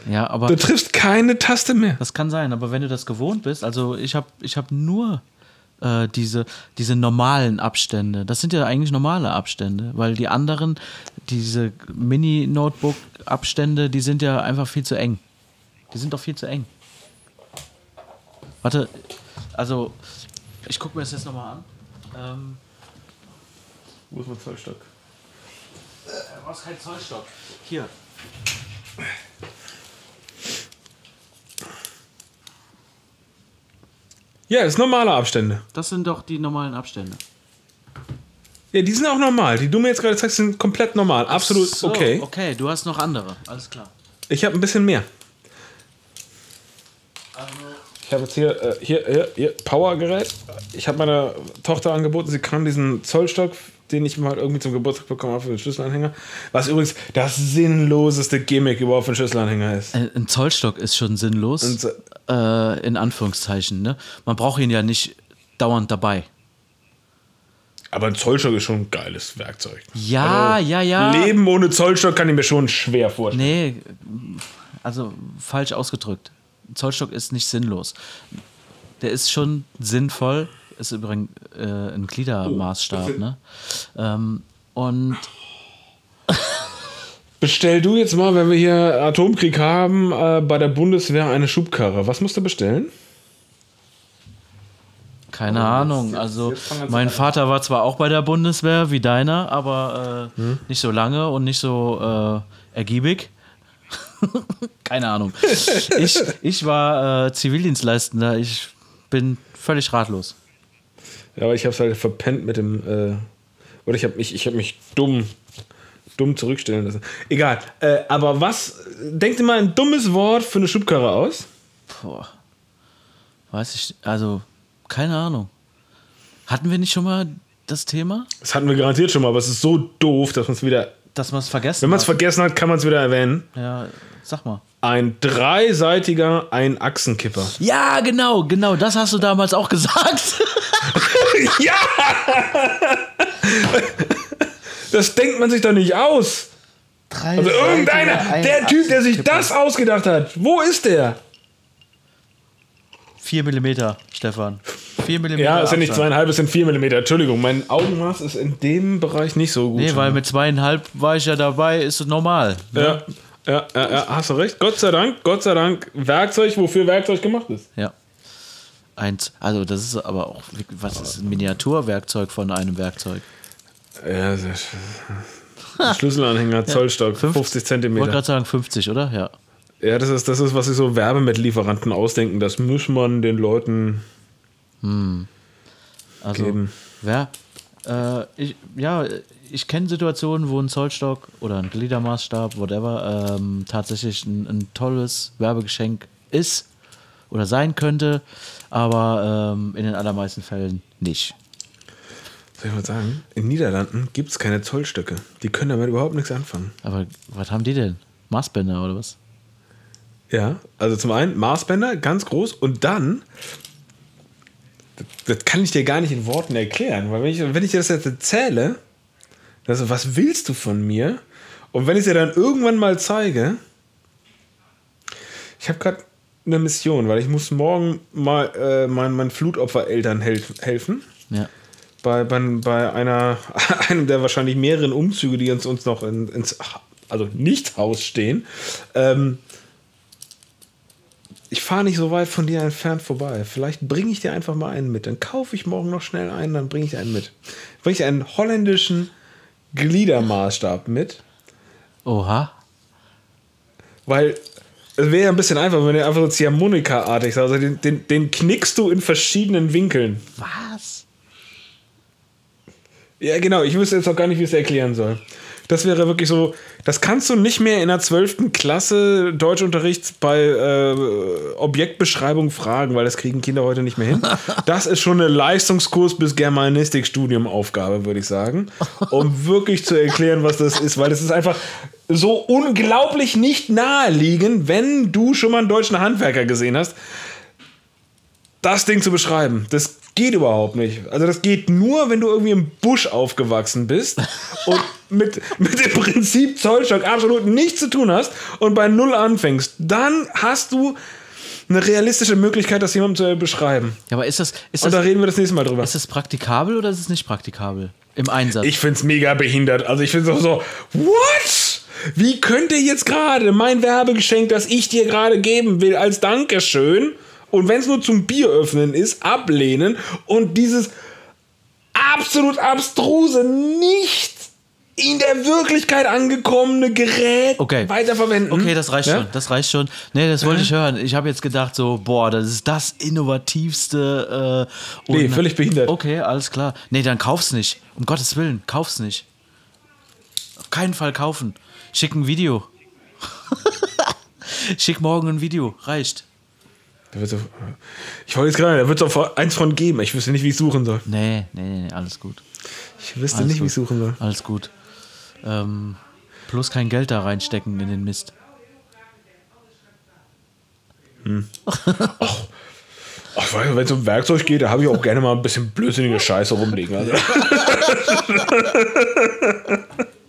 Ja, aber Du triffst keine Taste mehr. das kann sein. Aber wenn du das gewohnt bist, also ich habe ich hab nur äh, diese, diese normalen Abstände. Das sind ja eigentlich normale Abstände, weil die anderen, diese Mini-Notebook-Abstände, die sind ja einfach viel zu eng. Die sind doch viel zu eng. Warte, also ich gucke mir das jetzt nochmal an. Ähm, Wo ist mein Zollstock? Du brauchst keinen Zollstock. Hier. Ja, das sind normale Abstände. Das sind doch die normalen Abstände. Ja, die sind auch normal. Die du mir jetzt gerade zeigst, sind komplett normal. Absolut So, okay. Okay, du hast noch andere. Alles klar. Ich habe ein bisschen mehr. Ich habe jetzt hier, äh, hier, hier, hier Powergerät. Ich habe meiner Tochter angeboten, sie kann diesen Zollstock, den ich mal irgendwie zum Geburtstag bekommen habe für den Schlüsselanhänger. Was übrigens das sinnloseste Gimmick überhaupt für einen Schlüsselanhänger ist. Ein Zollstock ist schon sinnlos, Und so- äh, in Anführungszeichen. Ne? Man braucht ihn ja nicht dauernd dabei. Aber ein Zollstock ist schon ein geiles Werkzeug. Ja, ja, ja. Leben ohne Zollstock kann ich mir schon schwer vorstellen. Nee, also falsch ausgedrückt. Ein Zollstock ist nicht sinnlos. Der ist schon sinnvoll, ist übrigens äh, ein Gliedermaßstab. Oh, ne? ähm, und Bestell du jetzt mal, wenn wir hier Atomkrieg haben, äh, bei der Bundeswehr eine Schubkarre. Was musst du bestellen? keine Ahnung. Also Oh, wir an mein Vater war zwar auch bei der Bundeswehr wie deiner, aber äh, Hm? nicht so lange und nicht so äh, ergiebig. keine Ahnung. Ich, ich war äh, Zivildienstleistender. Ich bin völlig ratlos. Ja, aber ich habe es halt verpennt mit dem. Äh, oder ich habe mich, ich hab mich dumm, dumm zurückstellen lassen. Egal. Äh, aber was. Denk dir mal ein dummes Wort für eine Schubkarre aus. Boah. Weiß ich, also, keine Ahnung. Hatten wir nicht schon mal das Thema? Das hatten wir garantiert schon mal, aber es ist so doof, dass man es wieder. Dass man es vergessen Wenn man es vergessen hat, kann man es wieder erwähnen. Ja, sag mal. Ein dreiseitiger Einachsenkipper. Ja, genau, genau, das hast du damals auch gesagt. ja! Das denkt man sich doch nicht aus. Also irgendeiner, der Typ, der sich das ausgedacht hat, wo ist der? 4 mm, Stefan. 4 4 mm. Ja, es sind nicht zweieinhalb, es sind vier Millimeter. Entschuldigung, mein Augenmaß ist in dem Bereich nicht so gut. Nee, weil mit zweieinhalb war ich ja dabei, ist es normal. Ne? Ja, ja, ja, ja, hast du recht. Gott sei Dank, Gott sei Dank, Werkzeug, wofür Werkzeug gemacht ist. Ja. Eins, also das ist aber auch, was ist ein Miniaturwerkzeug von einem Werkzeug? Ja. Schlüsselanhänger, Zollstock, 50 Ich wollte Zentimeter. gerade sagen 50, oder? Ja. Ja, das ist, das ist, was sich so Werbemittlieferanten ausdenken. Das muss man den Leuten Also, geben. wer, äh, ich, ja, ich kenne Situationen, wo ein Zollstock oder ein Gliedermaßstab, whatever, ähm, tatsächlich ein, ein tolles Werbegeschenk ist oder sein könnte, aber ähm, in den allermeisten Fällen nicht. Soll ich mal sagen? In Niederlanden gibt es keine Zollstöcke. Die können damit überhaupt nichts anfangen. Aber was haben die denn? Maßbänder oder was? Ja, also zum einen Maßbänder, ganz groß, und dann, das, kann ich dir gar nicht in Worten erklären, weil wenn ich, wenn ich dir das jetzt erzähle, also was willst du von mir? Und wenn ich dir dann irgendwann mal zeige, ich habe gerade eine Mission, weil ich muss morgen mal äh, meinen, meinen Flutopfereltern helf, helfen. Ja. Bei, bei, bei einer, einem der wahrscheinlich mehreren Umzüge, die uns, uns noch in, ins, also nicht Haus stehen. Ähm, ich fahre nicht so weit von dir entfernt vorbei. Vielleicht bringe ich dir einfach mal einen mit. Dann kaufe ich morgen noch schnell einen, dann bringe ich einen mit. Bringe ich einen holländischen Gliedermaßstab mit, Oha. weil es wäre ja ein bisschen einfach, wenn du einfach so Ziehharmonika-artig sagst. Also den, den, den knickst du in verschiedenen Winkeln. Was? Ja, genau. Ich wüsste jetzt auch gar nicht, wie ich es erklären soll. Das wäre wirklich so, das kannst du nicht mehr in der 12. Klasse Deutschunterricht bei äh, Objektbeschreibung fragen, weil das kriegen Kinder heute nicht mehr hin. Das ist schon eine Leistungskurs bis Germanistik-Studium-Aufgabe, würde ich sagen, um wirklich zu erklären, was das ist, weil das ist einfach so unglaublich nicht naheliegend, wenn du schon mal einen deutschen Handwerker gesehen hast, das Ding zu beschreiben. Das geht überhaupt nicht. Also das geht nur, wenn du irgendwie im Busch aufgewachsen bist und mit, mit dem Prinzip Zollstock absolut nichts zu tun hast und bei Null anfängst. Dann hast du eine realistische Möglichkeit, das jemandem zu beschreiben. Ja, aber ist das, ist Und da das, reden wir das nächste Mal drüber. ist das praktikabel oder ist es nicht praktikabel? Im Einsatz. Ich find's mega behindert. Also ich finde so, so, what? Wie könnte jetzt gerade mein Werbegeschenk, das ich dir gerade geben will, als Dankeschön, und wenn es nur zum Bier öffnen ist, ablehnen und dieses absolut abstruse, nicht in der Wirklichkeit angekommene Gerät Okay. weiterverwenden? Okay, das reicht Ja? schon. Das reicht schon. Nee, das wollte ich hören. Ich habe jetzt gedacht, so, boah, das ist das innovativste. Äh, Nee, völlig behindert. Okay, alles klar. Nee, dann kauf's nicht. Um Gottes Willen, kauf's nicht. Auf keinen Fall kaufen. Schick ein Video. Schick morgen ein Video. Reicht. Ich wollte jetzt gerade, da wird es auch eins von geben. Ich wüsste nicht, wie ich suchen soll. Nee, nee, nee, nee alles gut. Ich wüsste Alles nicht, wie gut. ich suchen soll. Alles gut. Ähm, bloß kein Geld da reinstecken in den Mist. Ach, wenn es um Werkzeug geht, da habe ich auch gerne mal ein bisschen blödsinnige Scheiße rumliegen. Also.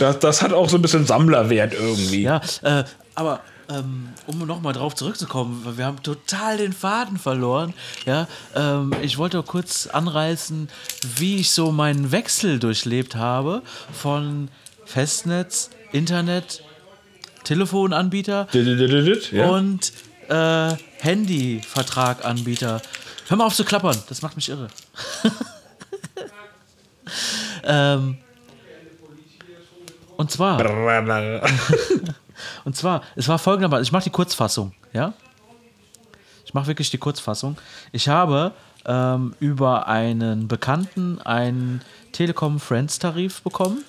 das, das hat auch so ein bisschen Sammlerwert irgendwie. Ja, äh, aber ähm, um nochmal drauf zurückzukommen, wir haben total den Faden verloren. Ja, ähm, ich wollte auch kurz anreißen, wie ich so meinen Wechsel durchlebt habe von Festnetz, Internet, Telefonanbieter Ja. und äh, Handyvertraganbieter. Hör mal auf zu klappern, das macht mich irre. ähm, und zwar. und zwar, es war folgendermaßen, ich mache die Kurzfassung, ja? Ich mache wirklich die Kurzfassung. Ich habe ähm, über einen Bekannten einen Telekom Friends Tarif bekommen,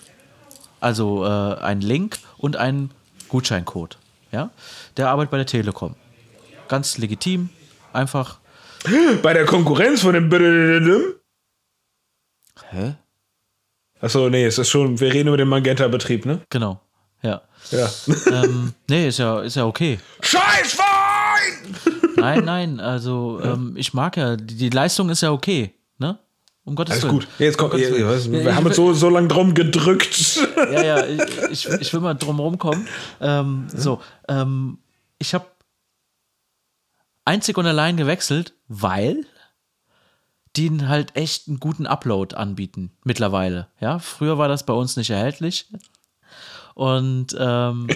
also äh, einen Link und einen Gutscheincode, ja? Der arbeitet bei der Telekom. Ganz legitim, einfach. Bei der Konkurrenz von dem. Hä? Achso, nee, es ist schon, wir reden über den Magenta-Betrieb, ne? Genau, ja. Ja. ähm, nee, ist ja, ist ja okay. Scheißwein! Nein, nein, also ähm, ich mag ja, die, die Leistung ist ja okay, ne? Um Gottes Alles Willen. gut. Jetzt kommt, Um ja, wir Ja, haben uns so, so lange drum gedrückt. ja, ja, ich, ich, ich will mal drum rumkommen. Ähm, So, ähm, ich habe einzig und allein gewechselt, weil die halt echt einen guten Upload anbieten mittlerweile. Ja, früher war das bei uns nicht erhältlich. Und ähm,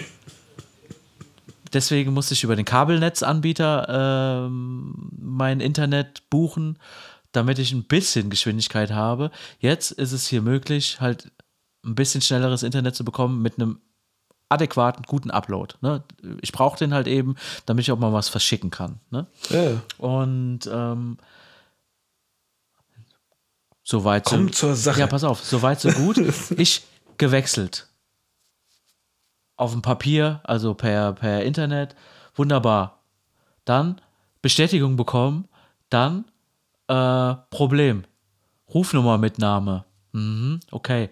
deswegen musste ich über den Kabelnetzanbieter ähm, mein Internet buchen, damit ich ein bisschen Geschwindigkeit habe. Jetzt ist es hier möglich, halt ein bisschen schnelleres Internet zu bekommen mit einem adäquaten, guten Upload. Ne? Ich brauche den halt eben, damit ich auch mal was verschicken kann. Ne? Ja. Und ähm, soweit Komm so, zur Sache. Ja, pass auf, soweit so gut. ich gewechselt. Auf dem Papier, also per, per Internet. Wunderbar. Dann Bestätigung bekommen. Dann äh, Problem. Rufnummermitnahme. Mhm, okay.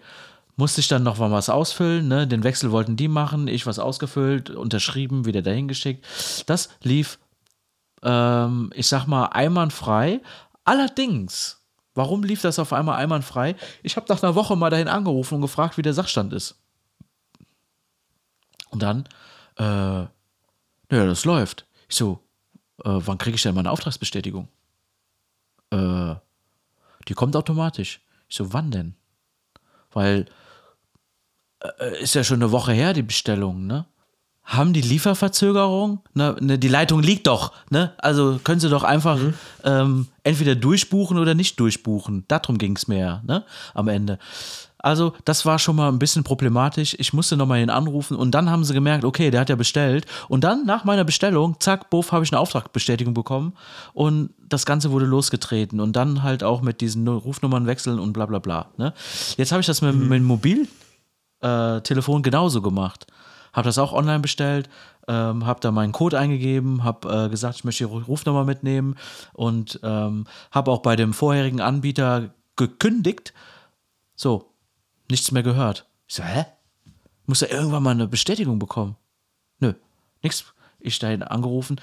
Musste ich dann noch mal was ausfüllen, ne? Den Wechsel wollten die machen, ich was ausgefüllt, unterschrieben, wieder dahin geschickt. Das lief, ähm, ich sag mal, einwandfrei. Allerdings, warum lief das auf einmal einwandfrei? Ich habe nach einer Woche mal dahin angerufen und gefragt, wie der Sachstand ist. Und dann, äh, naja, das läuft. Ich so, äh, wann kriege ich denn meine Auftragsbestätigung? Äh, die kommt automatisch. Ich so, wann denn? Weil äh, ist ja schon eine Woche her, die Bestellung, ne? Haben die Lieferverzögerung? Ne, ne, die Leitung liegt doch, ne? Also können sie doch einfach Mhm. ähm, entweder durchbuchen oder nicht durchbuchen. Darum ging es mir ne? Am Ende. Also, das war schon mal ein bisschen problematisch. Ich musste nochmal ihn anrufen und dann haben sie gemerkt, okay, der hat ja bestellt. Und dann, nach meiner Bestellung, zack, buff, habe ich eine Auftragbestätigung bekommen und das Ganze wurde losgetreten. Und dann halt auch mit diesen Rufnummern wechseln und bla bla bla. Ne? Jetzt habe ich das mit, mit dem Mobiltelefon genauso gemacht. Habe das auch online bestellt, ähm, habe da meinen Code eingegeben, habe äh, gesagt, ich möchte die Ru- Rufnummer mitnehmen und ähm, habe auch bei dem vorherigen Anbieter gekündigt. So, nichts mehr gehört. Ich so, hä? Muss ja irgendwann mal eine Bestätigung bekommen. Nö, nichts. Ich dahin angerufen,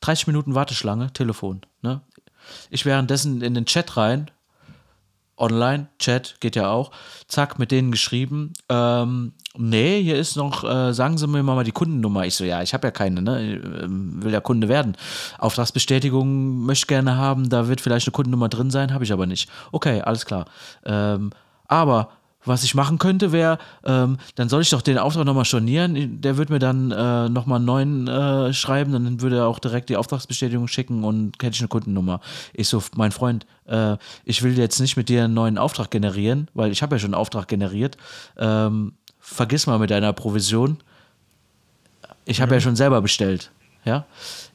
30 Minuten Warteschlange, Telefon. Ne? Ich währenddessen in den Chat rein, online, Chat geht ja auch, zack, mit denen geschrieben, ähm, nee, hier ist noch, äh, sagen Sie mir mal die Kundennummer. Ich so, ja, ich habe ja keine, ne, ähm, will ja Kunde werden. Auftragsbestätigung möchte ich gerne haben, da wird vielleicht eine Kundennummer drin sein, habe ich aber nicht. Okay, alles klar. Ähm, aber was ich machen könnte, wäre, ähm, dann soll ich doch den Auftrag nochmal stornieren. Der wird mir dann äh, nochmal einen neuen äh, schreiben, dann würde er auch direkt die Auftragsbestätigung schicken und hätte ich eine Kundennummer. Ich so, mein Freund, äh, ich will jetzt nicht mit dir einen neuen Auftrag generieren, weil ich habe ja schon einen Auftrag generiert. Ähm, vergiss mal mit deiner Provision. Ich habe ja schon selber bestellt. Ja?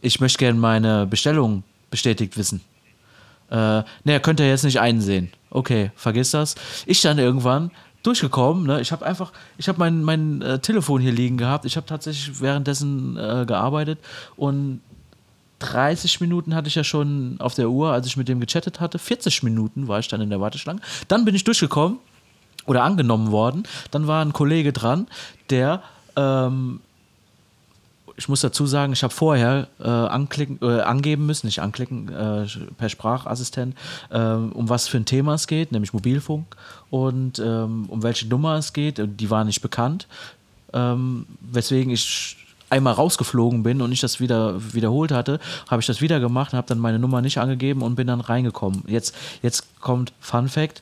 Ich möchte gerne meine Bestellung bestätigt wissen. Äh, ne, könnt ihr jetzt nicht einsehen. Okay, vergiss das. Ich dann irgendwann durchgekommen, ne? Ich habe einfach, ich habe mein, mein äh, Telefon hier liegen gehabt. Ich habe tatsächlich währenddessen äh, gearbeitet und 30 Minuten hatte ich ja schon auf der Uhr, als ich mit dem gechattet hatte. 40 Minuten war ich dann in der Warteschlange. Dann bin ich durchgekommen oder angenommen worden. Dann war ein Kollege dran, der ähm, ich muss dazu sagen, ich habe vorher äh, anklicken, äh, angeben müssen, nicht anklicken, äh, per Sprachassistent, äh, um was für ein Thema es geht, nämlich Mobilfunk und ähm, um welche Nummer es geht. Die war nicht bekannt, ähm, weswegen ich einmal rausgeflogen bin und ich das wieder wiederholt hatte, habe ich das wieder gemacht habe dann meine Nummer nicht angegeben und bin dann reingekommen. Jetzt, jetzt kommt Fun Fact.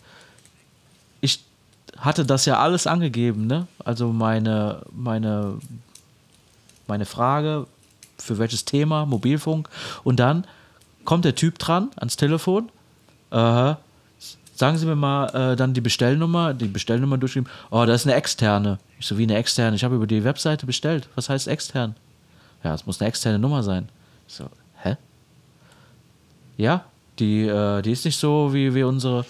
Ich hatte das ja alles angegeben, ne? Also meine, meine meine Frage, für welches Thema, Mobilfunk. Und dann kommt der Typ dran ans Telefon. Äh, sagen Sie mir mal äh, dann die Bestellnummer, die Bestellnummer durchgeben. Oh, da ist eine externe. Ich so, wie eine externe? Ich habe über die Webseite bestellt. Was heißt extern? Ja, es muss eine externe Nummer sein. Ich so, hä? Ja, die, äh, die ist nicht so wie, wie unsere.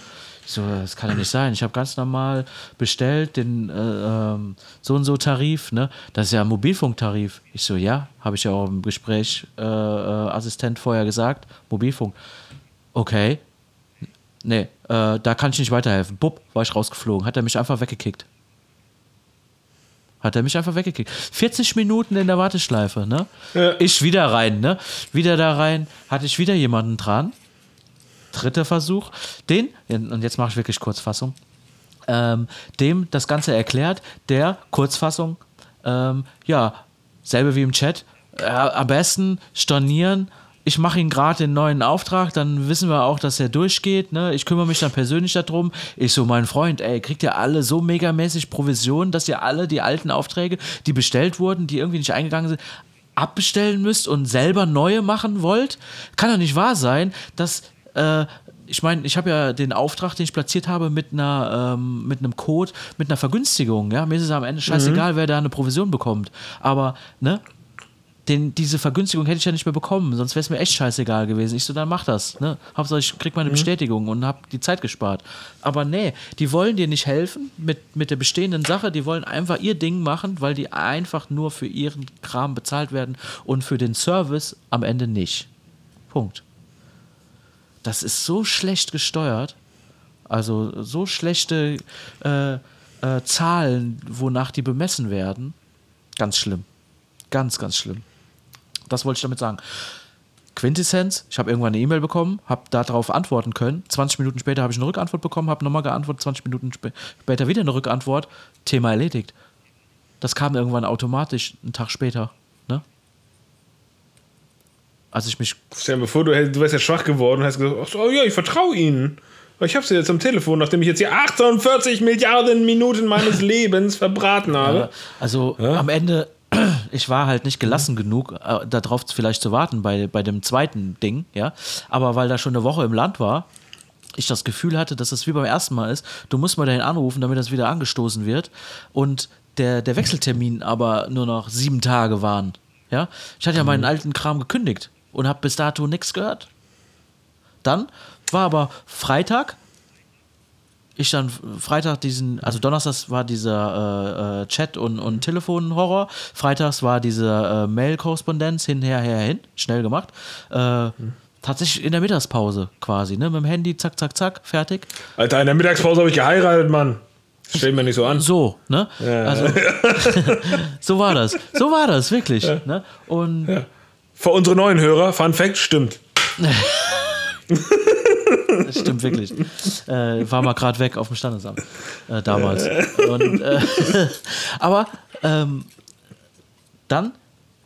Ich so, das kann ja nicht sein. Ich habe ganz normal bestellt den äh, ähm, so und so Tarif, ne? Das ist ja ein Mobilfunktarif. Ich so, ja, habe ich ja auch im Gespräch äh, äh, Assistent vorher gesagt. Mobilfunk. Okay. Nee, äh, da kann ich nicht weiterhelfen. Bub, war ich rausgeflogen. Hat er mich einfach weggekickt. Hat er mich einfach weggekickt. 40 Minuten in der Warteschleife, ne? Ich wieder rein, ne? Wieder da rein. Hatte ich wieder jemanden dran. Dritter Versuch. Den, und jetzt mache ich wirklich Kurzfassung, ähm, dem das Ganze erklärt, der Kurzfassung, ähm, ja, selbe wie im Chat, äh, am besten stornieren. ich mache ihn gerade den neuen Auftrag, dann wissen wir auch, dass er durchgeht. Ne? Ich kümmere mich dann persönlich darum. Ich so, mein Freund, ey, kriegt ihr alle so megamäßig Provision, dass ihr alle die alten Aufträge, die bestellt wurden, die irgendwie nicht eingegangen sind, abbestellen müsst und selber neue machen wollt? Kann doch nicht wahr sein, dass äh, ich meine, ich habe ja den Auftrag, den ich platziert habe, mit einer, ähm, mit einem Code, mit einer Vergünstigung. Ja, mir ist es am Ende scheißegal, mhm. wer da eine Provision bekommt. Aber ne, den, diese Vergünstigung hätte ich ja nicht mehr bekommen, sonst wäre es mir echt scheißegal gewesen. Ich so, dann mach das. Ne? Hauptsache, ich krieg meine mhm. Bestätigung und habe die Zeit gespart. Aber nee, die wollen dir nicht helfen mit, mit der bestehenden Sache, die wollen einfach ihr Ding machen, weil die einfach nur für ihren Kram bezahlt werden und für den Service am Ende nicht. Punkt. Das ist so schlecht gesteuert. Also so schlechte äh, äh, Zahlen, wonach die bemessen werden. Ganz schlimm. Ganz, ganz schlimm. Das wollte ich damit sagen. Quintessenz, ich habe irgendwann eine E-Mail bekommen, habe darauf antworten können. 20 Minuten später habe ich eine Rückantwort bekommen, habe nochmal geantwortet, 20 Minuten sp später wieder eine Rückantwort. Thema erledigt. Das kam irgendwann automatisch einen Tag später. Als ich mich. Stell dir vor, du, du wärst ja schwach geworden und hast gesagt: Oh ja, ich vertraue Ihnen. Ich habe sie jetzt am Telefon, nachdem ich jetzt hier 48 Milliarden Minuten meines Lebens verbraten habe. Also ja? am Ende ich war halt nicht gelassen genug, äh, darauf vielleicht zu warten bei, bei dem zweiten Ding, ja. Aber weil da schon eine Woche im Land war, ich das Gefühl hatte, dass es wie beim ersten Mal ist, du musst mal dahin anrufen, damit das wieder angestoßen wird. Und der, der Wechseltermin aber nur noch sieben Tage waren. Ja? Ich hatte ja meinen mhm. alten Kram gekündigt und habe bis dato nichts gehört. Dann war aber Freitag, ich dann Freitag diesen, also Donnerstags war dieser äh, äh, Chat- und, und Telefonhorror, Freitags war diese äh, Mail-Korrespondenz hinher, her, hin, schnell gemacht. Äh, mhm. Tatsächlich in der Mittagspause quasi, ne? Mit dem Handy, zack, zack, zack, fertig. Alter, in der Mittagspause habe ich geheiratet, Mann. Stell mir nicht so an. So, ne? Ja. Also, so war das. So war das, wirklich. Ja. Ne? Und. Für unsere neuen Hörer, Fun Fact, stimmt. Das stimmt wirklich. Äh, war mal gerade weg auf dem Standesamt äh, damals. Und, äh, aber ähm, dann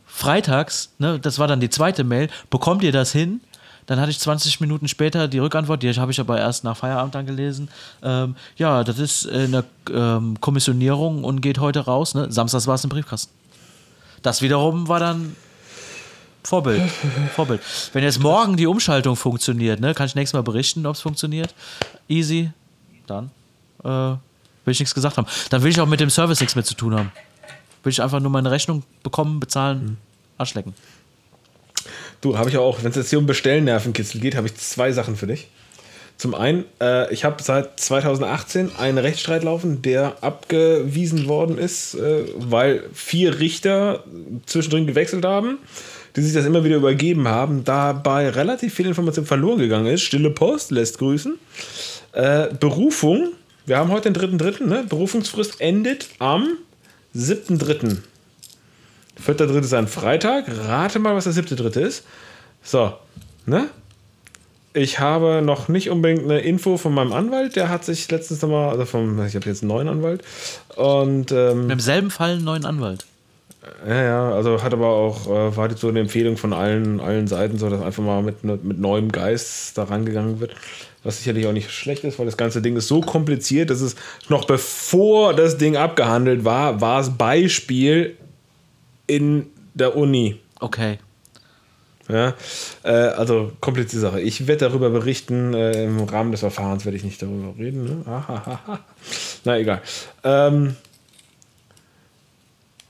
freitags, ne, das war dann die zweite Mail, bekommt ihr das hin? Dann hatte ich 20 Minuten später die Rückantwort, die habe ich aber erst nach Feierabend dann gelesen. Ähm, ja, das ist eine ähm, Kommissionierung und geht heute raus. Ne? Samstags war es im Briefkasten. Das wiederum war dann Vorbild. Vorbild. Wenn jetzt morgen die Umschaltung funktioniert, ne, kann ich nächstes Mal berichten, ob es funktioniert. Easy. Dann äh, will ich nichts gesagt haben. Dann will ich auch mit dem Service nichts mehr zu tun haben. Will ich einfach nur meine Rechnung bekommen, bezahlen, mhm. Arschlecken. Du, habe ich auch, wenn es jetzt hier um Bestellnervenkitzel geht, habe ich zwei Sachen für dich. Zum einen, äh, ich habe seit 2018 einen Rechtsstreit laufen, der abgewiesen worden ist, äh, weil vier Richter zwischendrin gewechselt haben die sich das immer wieder übergeben haben, dabei relativ viel Information verloren gegangen ist. Stille Post lässt grüßen. Äh, Berufung, wir haben heute den 3.3., ne? Berufungsfrist endet am 7.3. 4.3. ist ein Freitag. Rate mal, was der 7.3. ist. So, ne? Ich habe noch nicht unbedingt eine Info von meinem Anwalt. Der hat sich letztens nochmal, also vom, ich habe jetzt einen neuen Anwalt. Und, ähm, Im selben Fall einen neuen Anwalt. Ja, ja, also hat aber auch, äh, war jetzt so eine Empfehlung von allen, allen Seiten, so dass einfach mal mit, mit neuem Geist da rangegangen wird. Was sicherlich auch nicht schlecht ist, weil das ganze Ding ist so kompliziert, dass es noch bevor das Ding abgehandelt war, war es Beispiel in der Uni. Okay. Ja, äh, also komplizierte Sache. Ich werde darüber berichten, äh, im Rahmen des Verfahrens werde ich nicht darüber reden. Ne? Na egal. Ähm,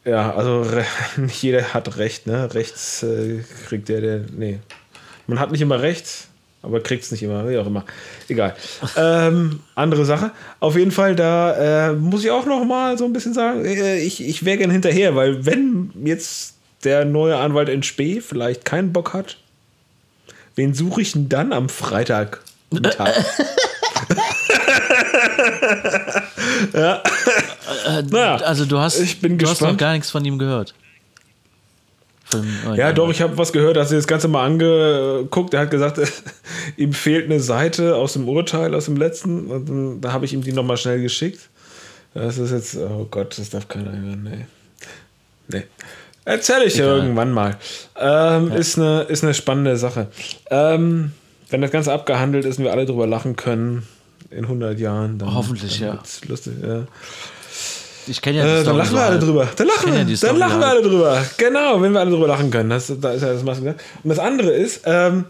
ja, also nicht jeder hat Recht, ne? Rechts äh, kriegt der, der. Nee. Man hat nicht immer Recht, aber kriegt es nicht immer, wie auch immer. Egal. ähm, andere Sache. Auf jeden Fall, da äh, muss ich auch noch mal so ein bisschen sagen, äh, ich, ich wäre gern hinterher, weil wenn jetzt der neue Anwalt in Spee vielleicht keinen Bock hat, wen suche ich denn dann am Freitag? ja. Äh, naja, also du hast, ich bin du gespannt. hast noch gar nichts von ihm gehört. Von, oh, ja, doch, ich habe was gehört, hast du das Ganze mal angeguckt. Er hat gesagt, ihm fehlt eine Seite aus dem Urteil, aus dem letzten. Und da habe ich ihm die nochmal schnell geschickt. Das ist jetzt, oh Gott, das darf keiner hören. Nee. Nee. Erzähle ich dir irgendwann mal. Ähm, ja. ist, eine, ist eine spannende Sache. Ähm, wenn das Ganze abgehandelt ist und wir alle drüber lachen können in 100 Jahren, dann. Hoffentlich, dann ja. Lustig, ja. Ich kenne ja die äh, Dann lachen wir alle drüber. Dann lachen, wir, ja dann lachen wir alle drüber. Genau, wenn wir alle drüber lachen können. Das, da ist ja das Masken. Und das andere ist, ähm,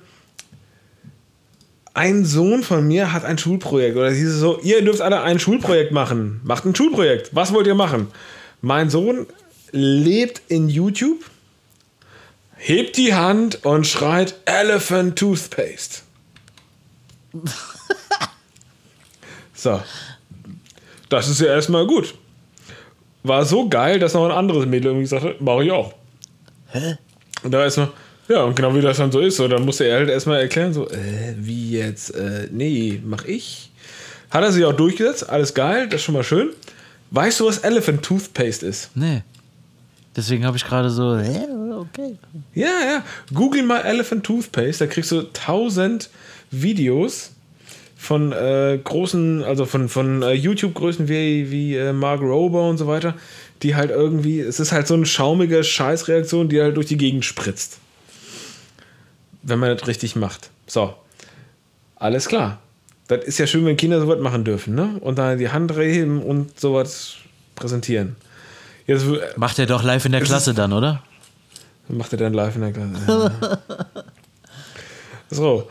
ein Sohn von mir hat ein Schulprojekt. Oder hieß es so, ihr dürft alle ein Schulprojekt machen. Macht ein Schulprojekt. Was wollt ihr machen? Mein Sohn lebt in YouTube, hebt die Hand und schreit Elephant Toothpaste. so. Das ist ja erstmal gut. War so geil, dass noch ein anderes Mädel irgendwie gesagt hat, mache ich auch. Hä? Und da ist noch, ja, und genau wie das dann so ist, so, dann musste er halt erstmal erklären, so, äh, wie jetzt, äh, nee, mach ich. Hat er sich auch durchgesetzt, alles geil, das ist schon mal schön. Weißt du, was Elephant Toothpaste ist? Nee. Deswegen habe ich gerade so, hä, okay. Ja, ja. Google mal Elephant Toothpaste, da kriegst du tausend Videos von äh, großen, also von, von äh, YouTube-Größen wie, wie äh, Mark Rober und so weiter, die halt irgendwie, es ist halt so eine schaumige Scheißreaktion, die halt durch die Gegend spritzt wenn man das richtig macht. So, alles klar. Das ist ja schön, wenn Kinder sowas machen dürfen, ne? Und dann die Hand heben und sowas präsentieren. Jetzt, macht er doch live in der Klasse ist, dann, oder? Macht er dann live in der Klasse. so,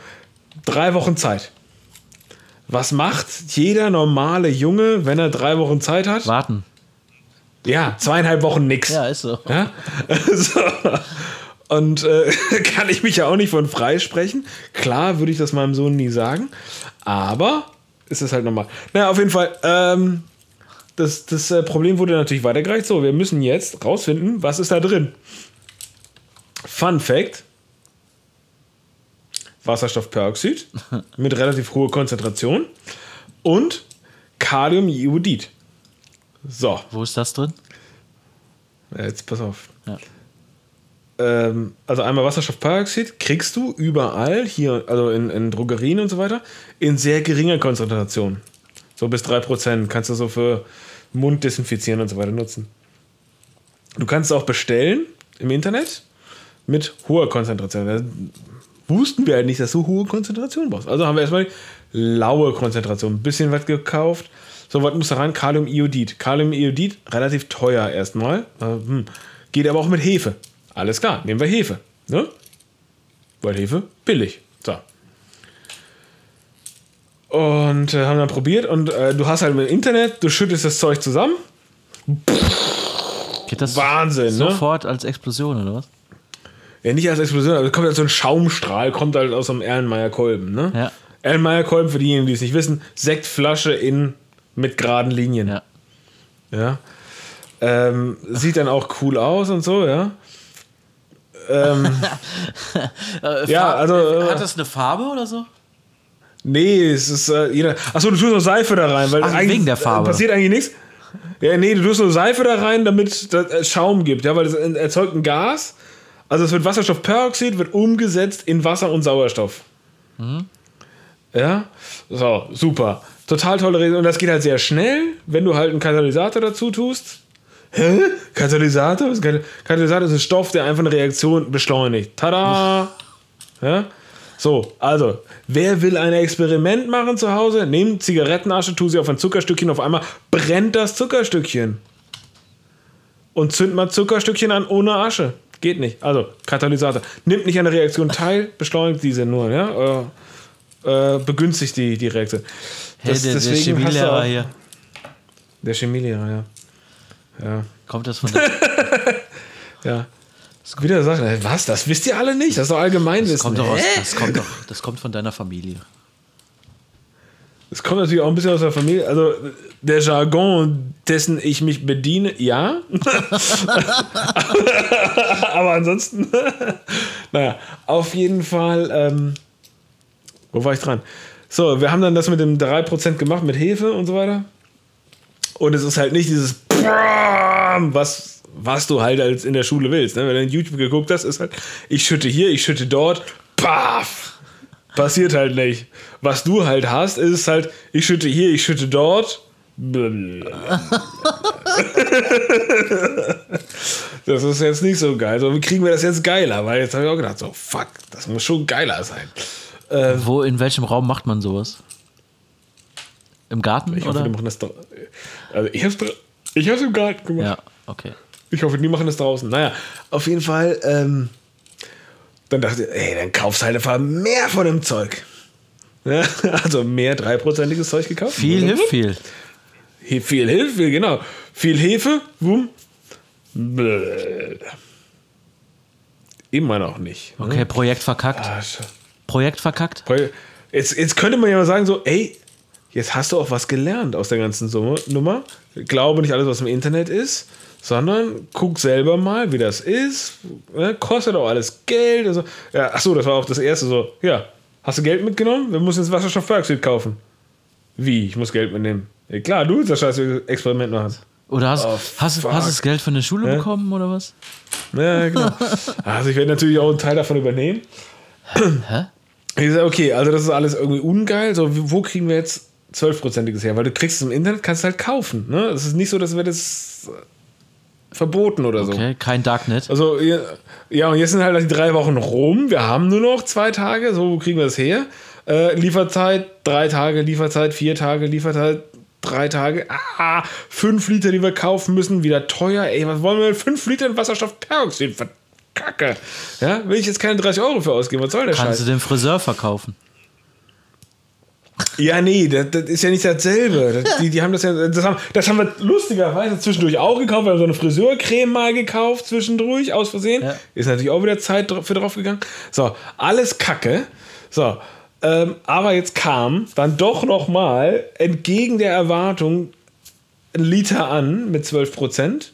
drei Wochen Zeit. Was macht jeder normale Junge, wenn er drei Wochen Zeit hat? Warten. Ja, zweieinhalb Wochen nix. Ja, ist so. Ja? so. Und äh, kann ich mich ja auch nicht von freisprechen. Klar würde ich das meinem Sohn nie sagen. Aber ist es halt normal. Naja, auf jeden Fall. Ähm, das, das äh, Problem wurde natürlich weitergereicht. So, wir müssen jetzt rausfinden, was ist da drin. Fun Fact: Wasserstoffperoxid mit relativ hoher Konzentration und Kaliumjodid. So. Wo ist das drin? Jetzt pass auf. Ja ähm, also einmal Wasserstoffperoxid kriegst du überall, hier, also in, in Drogerien und so weiter, in sehr geringer Konzentration. So bis 3% kannst du so für Mund desinfizieren und so weiter nutzen. Du kannst es auch bestellen im Internet mit hoher Konzentration. Wussten wir halt nicht, dass du hohe Konzentration brauchst. Also haben wir erstmal laue Konzentration. Ein bisschen was gekauft. So, was muss da rein? Kaliumiodid. Kaliumiodid, relativ teuer erstmal. Äh, hm. Geht aber auch mit Hefe. Alles klar, nehmen wir Hefe. Ne? Weil Hefe billig. So. Und äh, haben dann probiert und äh, du hast halt im Internet, du schüttest das Zeug zusammen. Geht das Wahnsinn, ne? sofort ne? als Explosion oder was? Ja, nicht als Explosion, aber es kommt halt so ein Schaumstrahl, kommt halt aus einem Erlenmeyer-Kolben, ne? Ja. Erlenmeyer-Kolben, für diejenigen, die es nicht wissen, Sektflasche in, mit geraden Linien. Ja. Ja. Ähm, sieht dann auch cool aus und so, ja. Ähm, äh, ja, also. Äh, Hat das eine Farbe oder so? Nee, es ist äh, jeder. Achso, du tust noch Seife da rein, weil Ach, wegen der Farbe. passiert eigentlich nichts. Ja, nee, du tust nur Seife da rein, damit es Schaum gibt, ja, weil es erzeugt ein Gas. Also es wird Wasserstoffperoxid, wird umgesetzt in Wasser und Sauerstoff. Mhm. Ja, so, super. Total tolle Rede. Und das geht halt sehr schnell, wenn du halt einen Katalysator dazu tust. Hä? Katalysator? Katalysator ist ein Stoff, der einfach eine Reaktion beschleunigt. Tada! Ja? So, also, wer will ein Experiment machen zu Hause? Nehmt Zigarettenasche, tu sie auf ein Zuckerstückchen, auf einmal brennt das Zuckerstückchen. Und zünd mal Zuckerstückchen an ohne Asche. Geht nicht. Also, Katalysator. Nimmt nicht an der Reaktion teil, beschleunigt diese nur, ja? Äh, äh, begünstigt die, die Reaktion. Das, hey, der, der Chemielehrer hier. Der Chemielehrer, ja. Ja. Kommt das von der. ja. Wieder sagt, was, das wisst ihr alle nicht? Das ist doch allgemein das Kommt doch aus, das, kommt doch, das kommt von deiner Familie. Das kommt natürlich auch ein bisschen aus der Familie. Also der Jargon, dessen ich mich bediene, ja. Aber ansonsten, naja, auf jeden Fall, ähm, wo war ich dran? So, wir haben dann das mit dem 3% gemacht, mit Hefe und so weiter. Und es ist halt nicht dieses was, was du halt als in der Schule willst. Ne? Wenn du in YouTube geguckt hast, ist halt, ich schütte hier, ich schütte dort, paf! Passiert halt nicht. Was du halt hast, ist halt, ich schütte hier, ich schütte dort. das ist jetzt nicht so geil. So, wie kriegen wir das jetzt geiler? Weil jetzt habe ich auch gedacht, so, fuck, das muss schon geiler sein. Äh, Wo, in welchem Raum macht man sowas? Im Garten? Ich oder? hoffe, die machen das da. Also ich hab's, ich hab's im Garten gemacht. Ja, okay. Ich hoffe, die machen das draußen. Naja, auf jeden Fall, ähm, dann dachte ich, ey, dann kaufst du halt einfach mehr von dem Zeug. Ja, also mehr dreiprozentiges Zeug gekauft. Viel hilft viel. Viel hilft viel, genau. Viel Hefe, wumm. Blöd. Immer noch nicht. Okay, hm? Projekt verkackt. Ah, Projekt verkackt? Jetzt, jetzt könnte man ja mal sagen, so, ey, jetzt hast du auch was gelernt aus der ganzen Summe, Nummer. Glaube nicht alles, was im Internet ist, sondern guck selber mal, wie das ist. Ne? Kostet auch alles Geld. Also, ja, ach so, das war auch das erste so. Ja, hast du Geld mitgenommen? Wir müssen jetzt Wasserstoffperoxid kaufen. Wie? Ich muss Geld mitnehmen. Ja, klar, du willst das scheiß Experiment machen. Oder hast, oh, hast, hast du das Geld von der Schule ja? bekommen oder was? Ja, genau. also ich werde natürlich auch einen Teil davon übernehmen. Hä? Ich sage, okay, also das ist alles irgendwie ungeil. So, wo kriegen wir jetzt 12-prozentiges her? Weil du kriegst es im Internet, kannst es halt kaufen. Ne? Es ist nicht so, dass wir das verboten oder so. Okay, kein Darknet. Also, ja, und jetzt sind halt die drei Wochen rum. Wir haben nur noch zwei Tage. So, wo kriegen wir das her? Äh, Lieferzeit, drei Tage, Lieferzeit, vier Tage, Lieferzeit, drei Tage. Ah, fünf Liter, die wir kaufen müssen, wieder teuer. Ey, was wollen wir mit fünf Litern Wasserstoffperoxid? Kacke. Ja, will ich jetzt keine 30 Euro für ausgeben. Was soll der Kannst Scheiß? du den Friseur verkaufen? Ja, nee, das, das, ist ja nicht dasselbe. Das, die, die haben das ja, das haben, das haben wir lustigerweise zwischendurch auch gekauft. Wir haben so eine Friseurcreme mal gekauft zwischendurch, aus Versehen. Ja. Ist natürlich auch wieder Zeit für drauf gegangen. So, alles Kacke. So, ähm, aber jetzt kam dann doch noch mal entgegen der Erwartung ein Liter an mit 12 Prozent.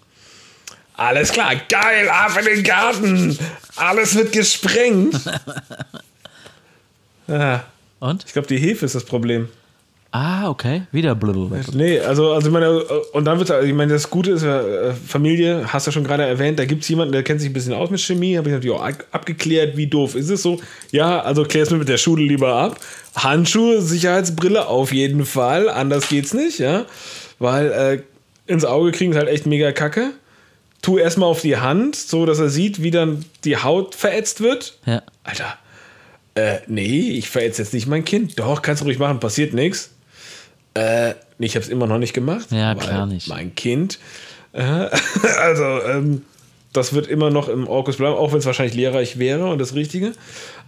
Alles klar, geil, ab in den Garten. Alles wird gesprengt. ja. Und? Ich glaube, die Hefe ist das Problem. Ah, okay. Wieder blablabla. Nee, also, also ich meine, und dann wird ich meine, das Gute ist, äh, Familie, hast du schon gerade erwähnt, da gibt es jemanden, der kennt sich ein bisschen aus mit Chemie, habe ich natürlich auch abgeklärt, wie doof ist es so. Ja, also klär es mir mit der Schule lieber ab. Handschuhe, Sicherheitsbrille auf jeden Fall, anders geht's nicht, ja. Weil äh, ins Auge kriegen ist halt echt mega kacke. Tu erstmal auf die Hand, so dass er sieht, wie dann die Haut verätzt wird. Ja. Alter. Äh, nee, ich verätze jetzt nicht mein Kind. Doch, kannst du ruhig machen, passiert nichts. Äh, ich habe es immer noch nicht gemacht. Ja, klar nicht. Mein Kind. Äh, also, ähm, das wird immer noch im Orkus bleiben, auch wenn es wahrscheinlich lehrreich wäre und das Richtige.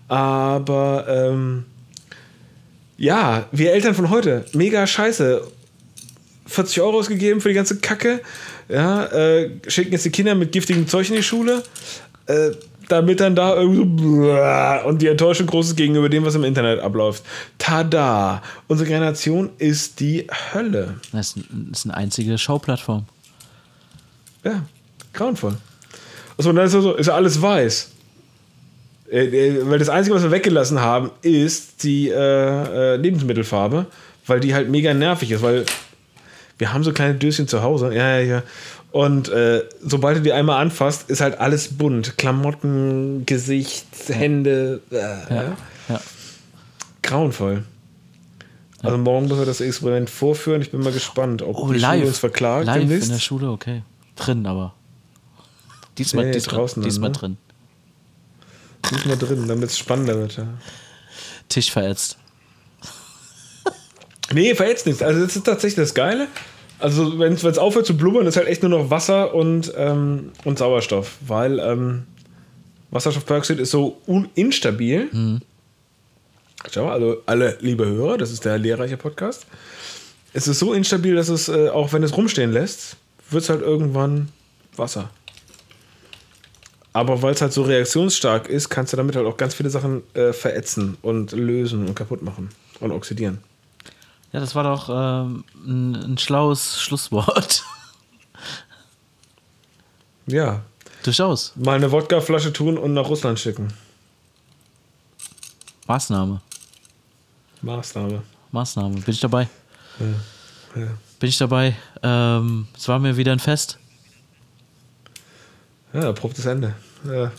Aber ähm, ja, wir Eltern von heute, mega scheiße. 40 Euro ausgegeben für die ganze Kacke. Ja, äh, schicken jetzt die Kinder mit giftigem Zeug in die Schule. Äh, damit dann da irgendwie so und die Enttäuschung groß ist gegenüber dem, was im Internet abläuft. Tada! Unsere Generation ist die Hölle. Das ist eine einzige Showplattform. Ja, grauenvoll. Achso, und dann ist, also, ist alles weiß. Äh, äh, weil das Einzige, was wir weggelassen haben, ist die äh, äh, Lebensmittelfarbe, weil die halt mega nervig ist, weil wir haben so kleine Döschen zu Hause. Ja, ja, ja. Und äh, sobald du die einmal anfasst, ist halt alles bunt. Klamotten, Gesicht, Hände. Äh, ja, ja. Grauenvoll. Also morgen müssen wir das Experiment vorführen. Ich bin mal gespannt, ob oh, die live. Schule uns verklagt. Live demnächst. in der Schule, okay. Drin aber. Diesmal, nee, diesmal, draußen diesmal dann, ne? drin. Diesmal drin, damit es spannender wird. Ja. Tisch verätzt. nee, verätzt nichts. Also das ist tatsächlich das Geile. Also wenn es aufhört zu blubbern, ist halt echt nur noch Wasser und, ähm, und Sauerstoff, weil ähm, Wasserstoffperoxid ist so instabil. Mhm. Schau, also alle liebe Hörer, das ist der lehrreiche Podcast. Es ist so instabil, dass es, äh, auch wenn es rumstehen lässt, wird es halt irgendwann Wasser. Aber weil es halt so reaktionsstark ist, kannst du damit halt auch ganz viele Sachen äh, verätzen und lösen und kaputt machen und oxidieren. Ja, das war doch ähm, ein, ein schlaues Schlusswort. Ja. Durchaus. Mal eine Wodkaflasche tun und nach Russland schicken. Maßnahme. Maßnahme. Maßnahme. Bin ich dabei? Ja. Ja. Bin ich dabei? Ähm, es war mir wieder ein Fest. Ja, abruptes Ende. Ja.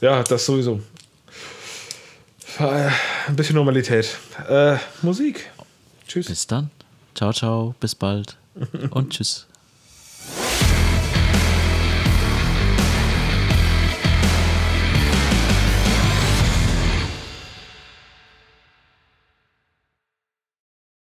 ja, das sowieso. Ein bisschen Normalität. Äh, Musik. Tschüss. Bis dann. Ciao, ciao. Bis bald. Und tschüss.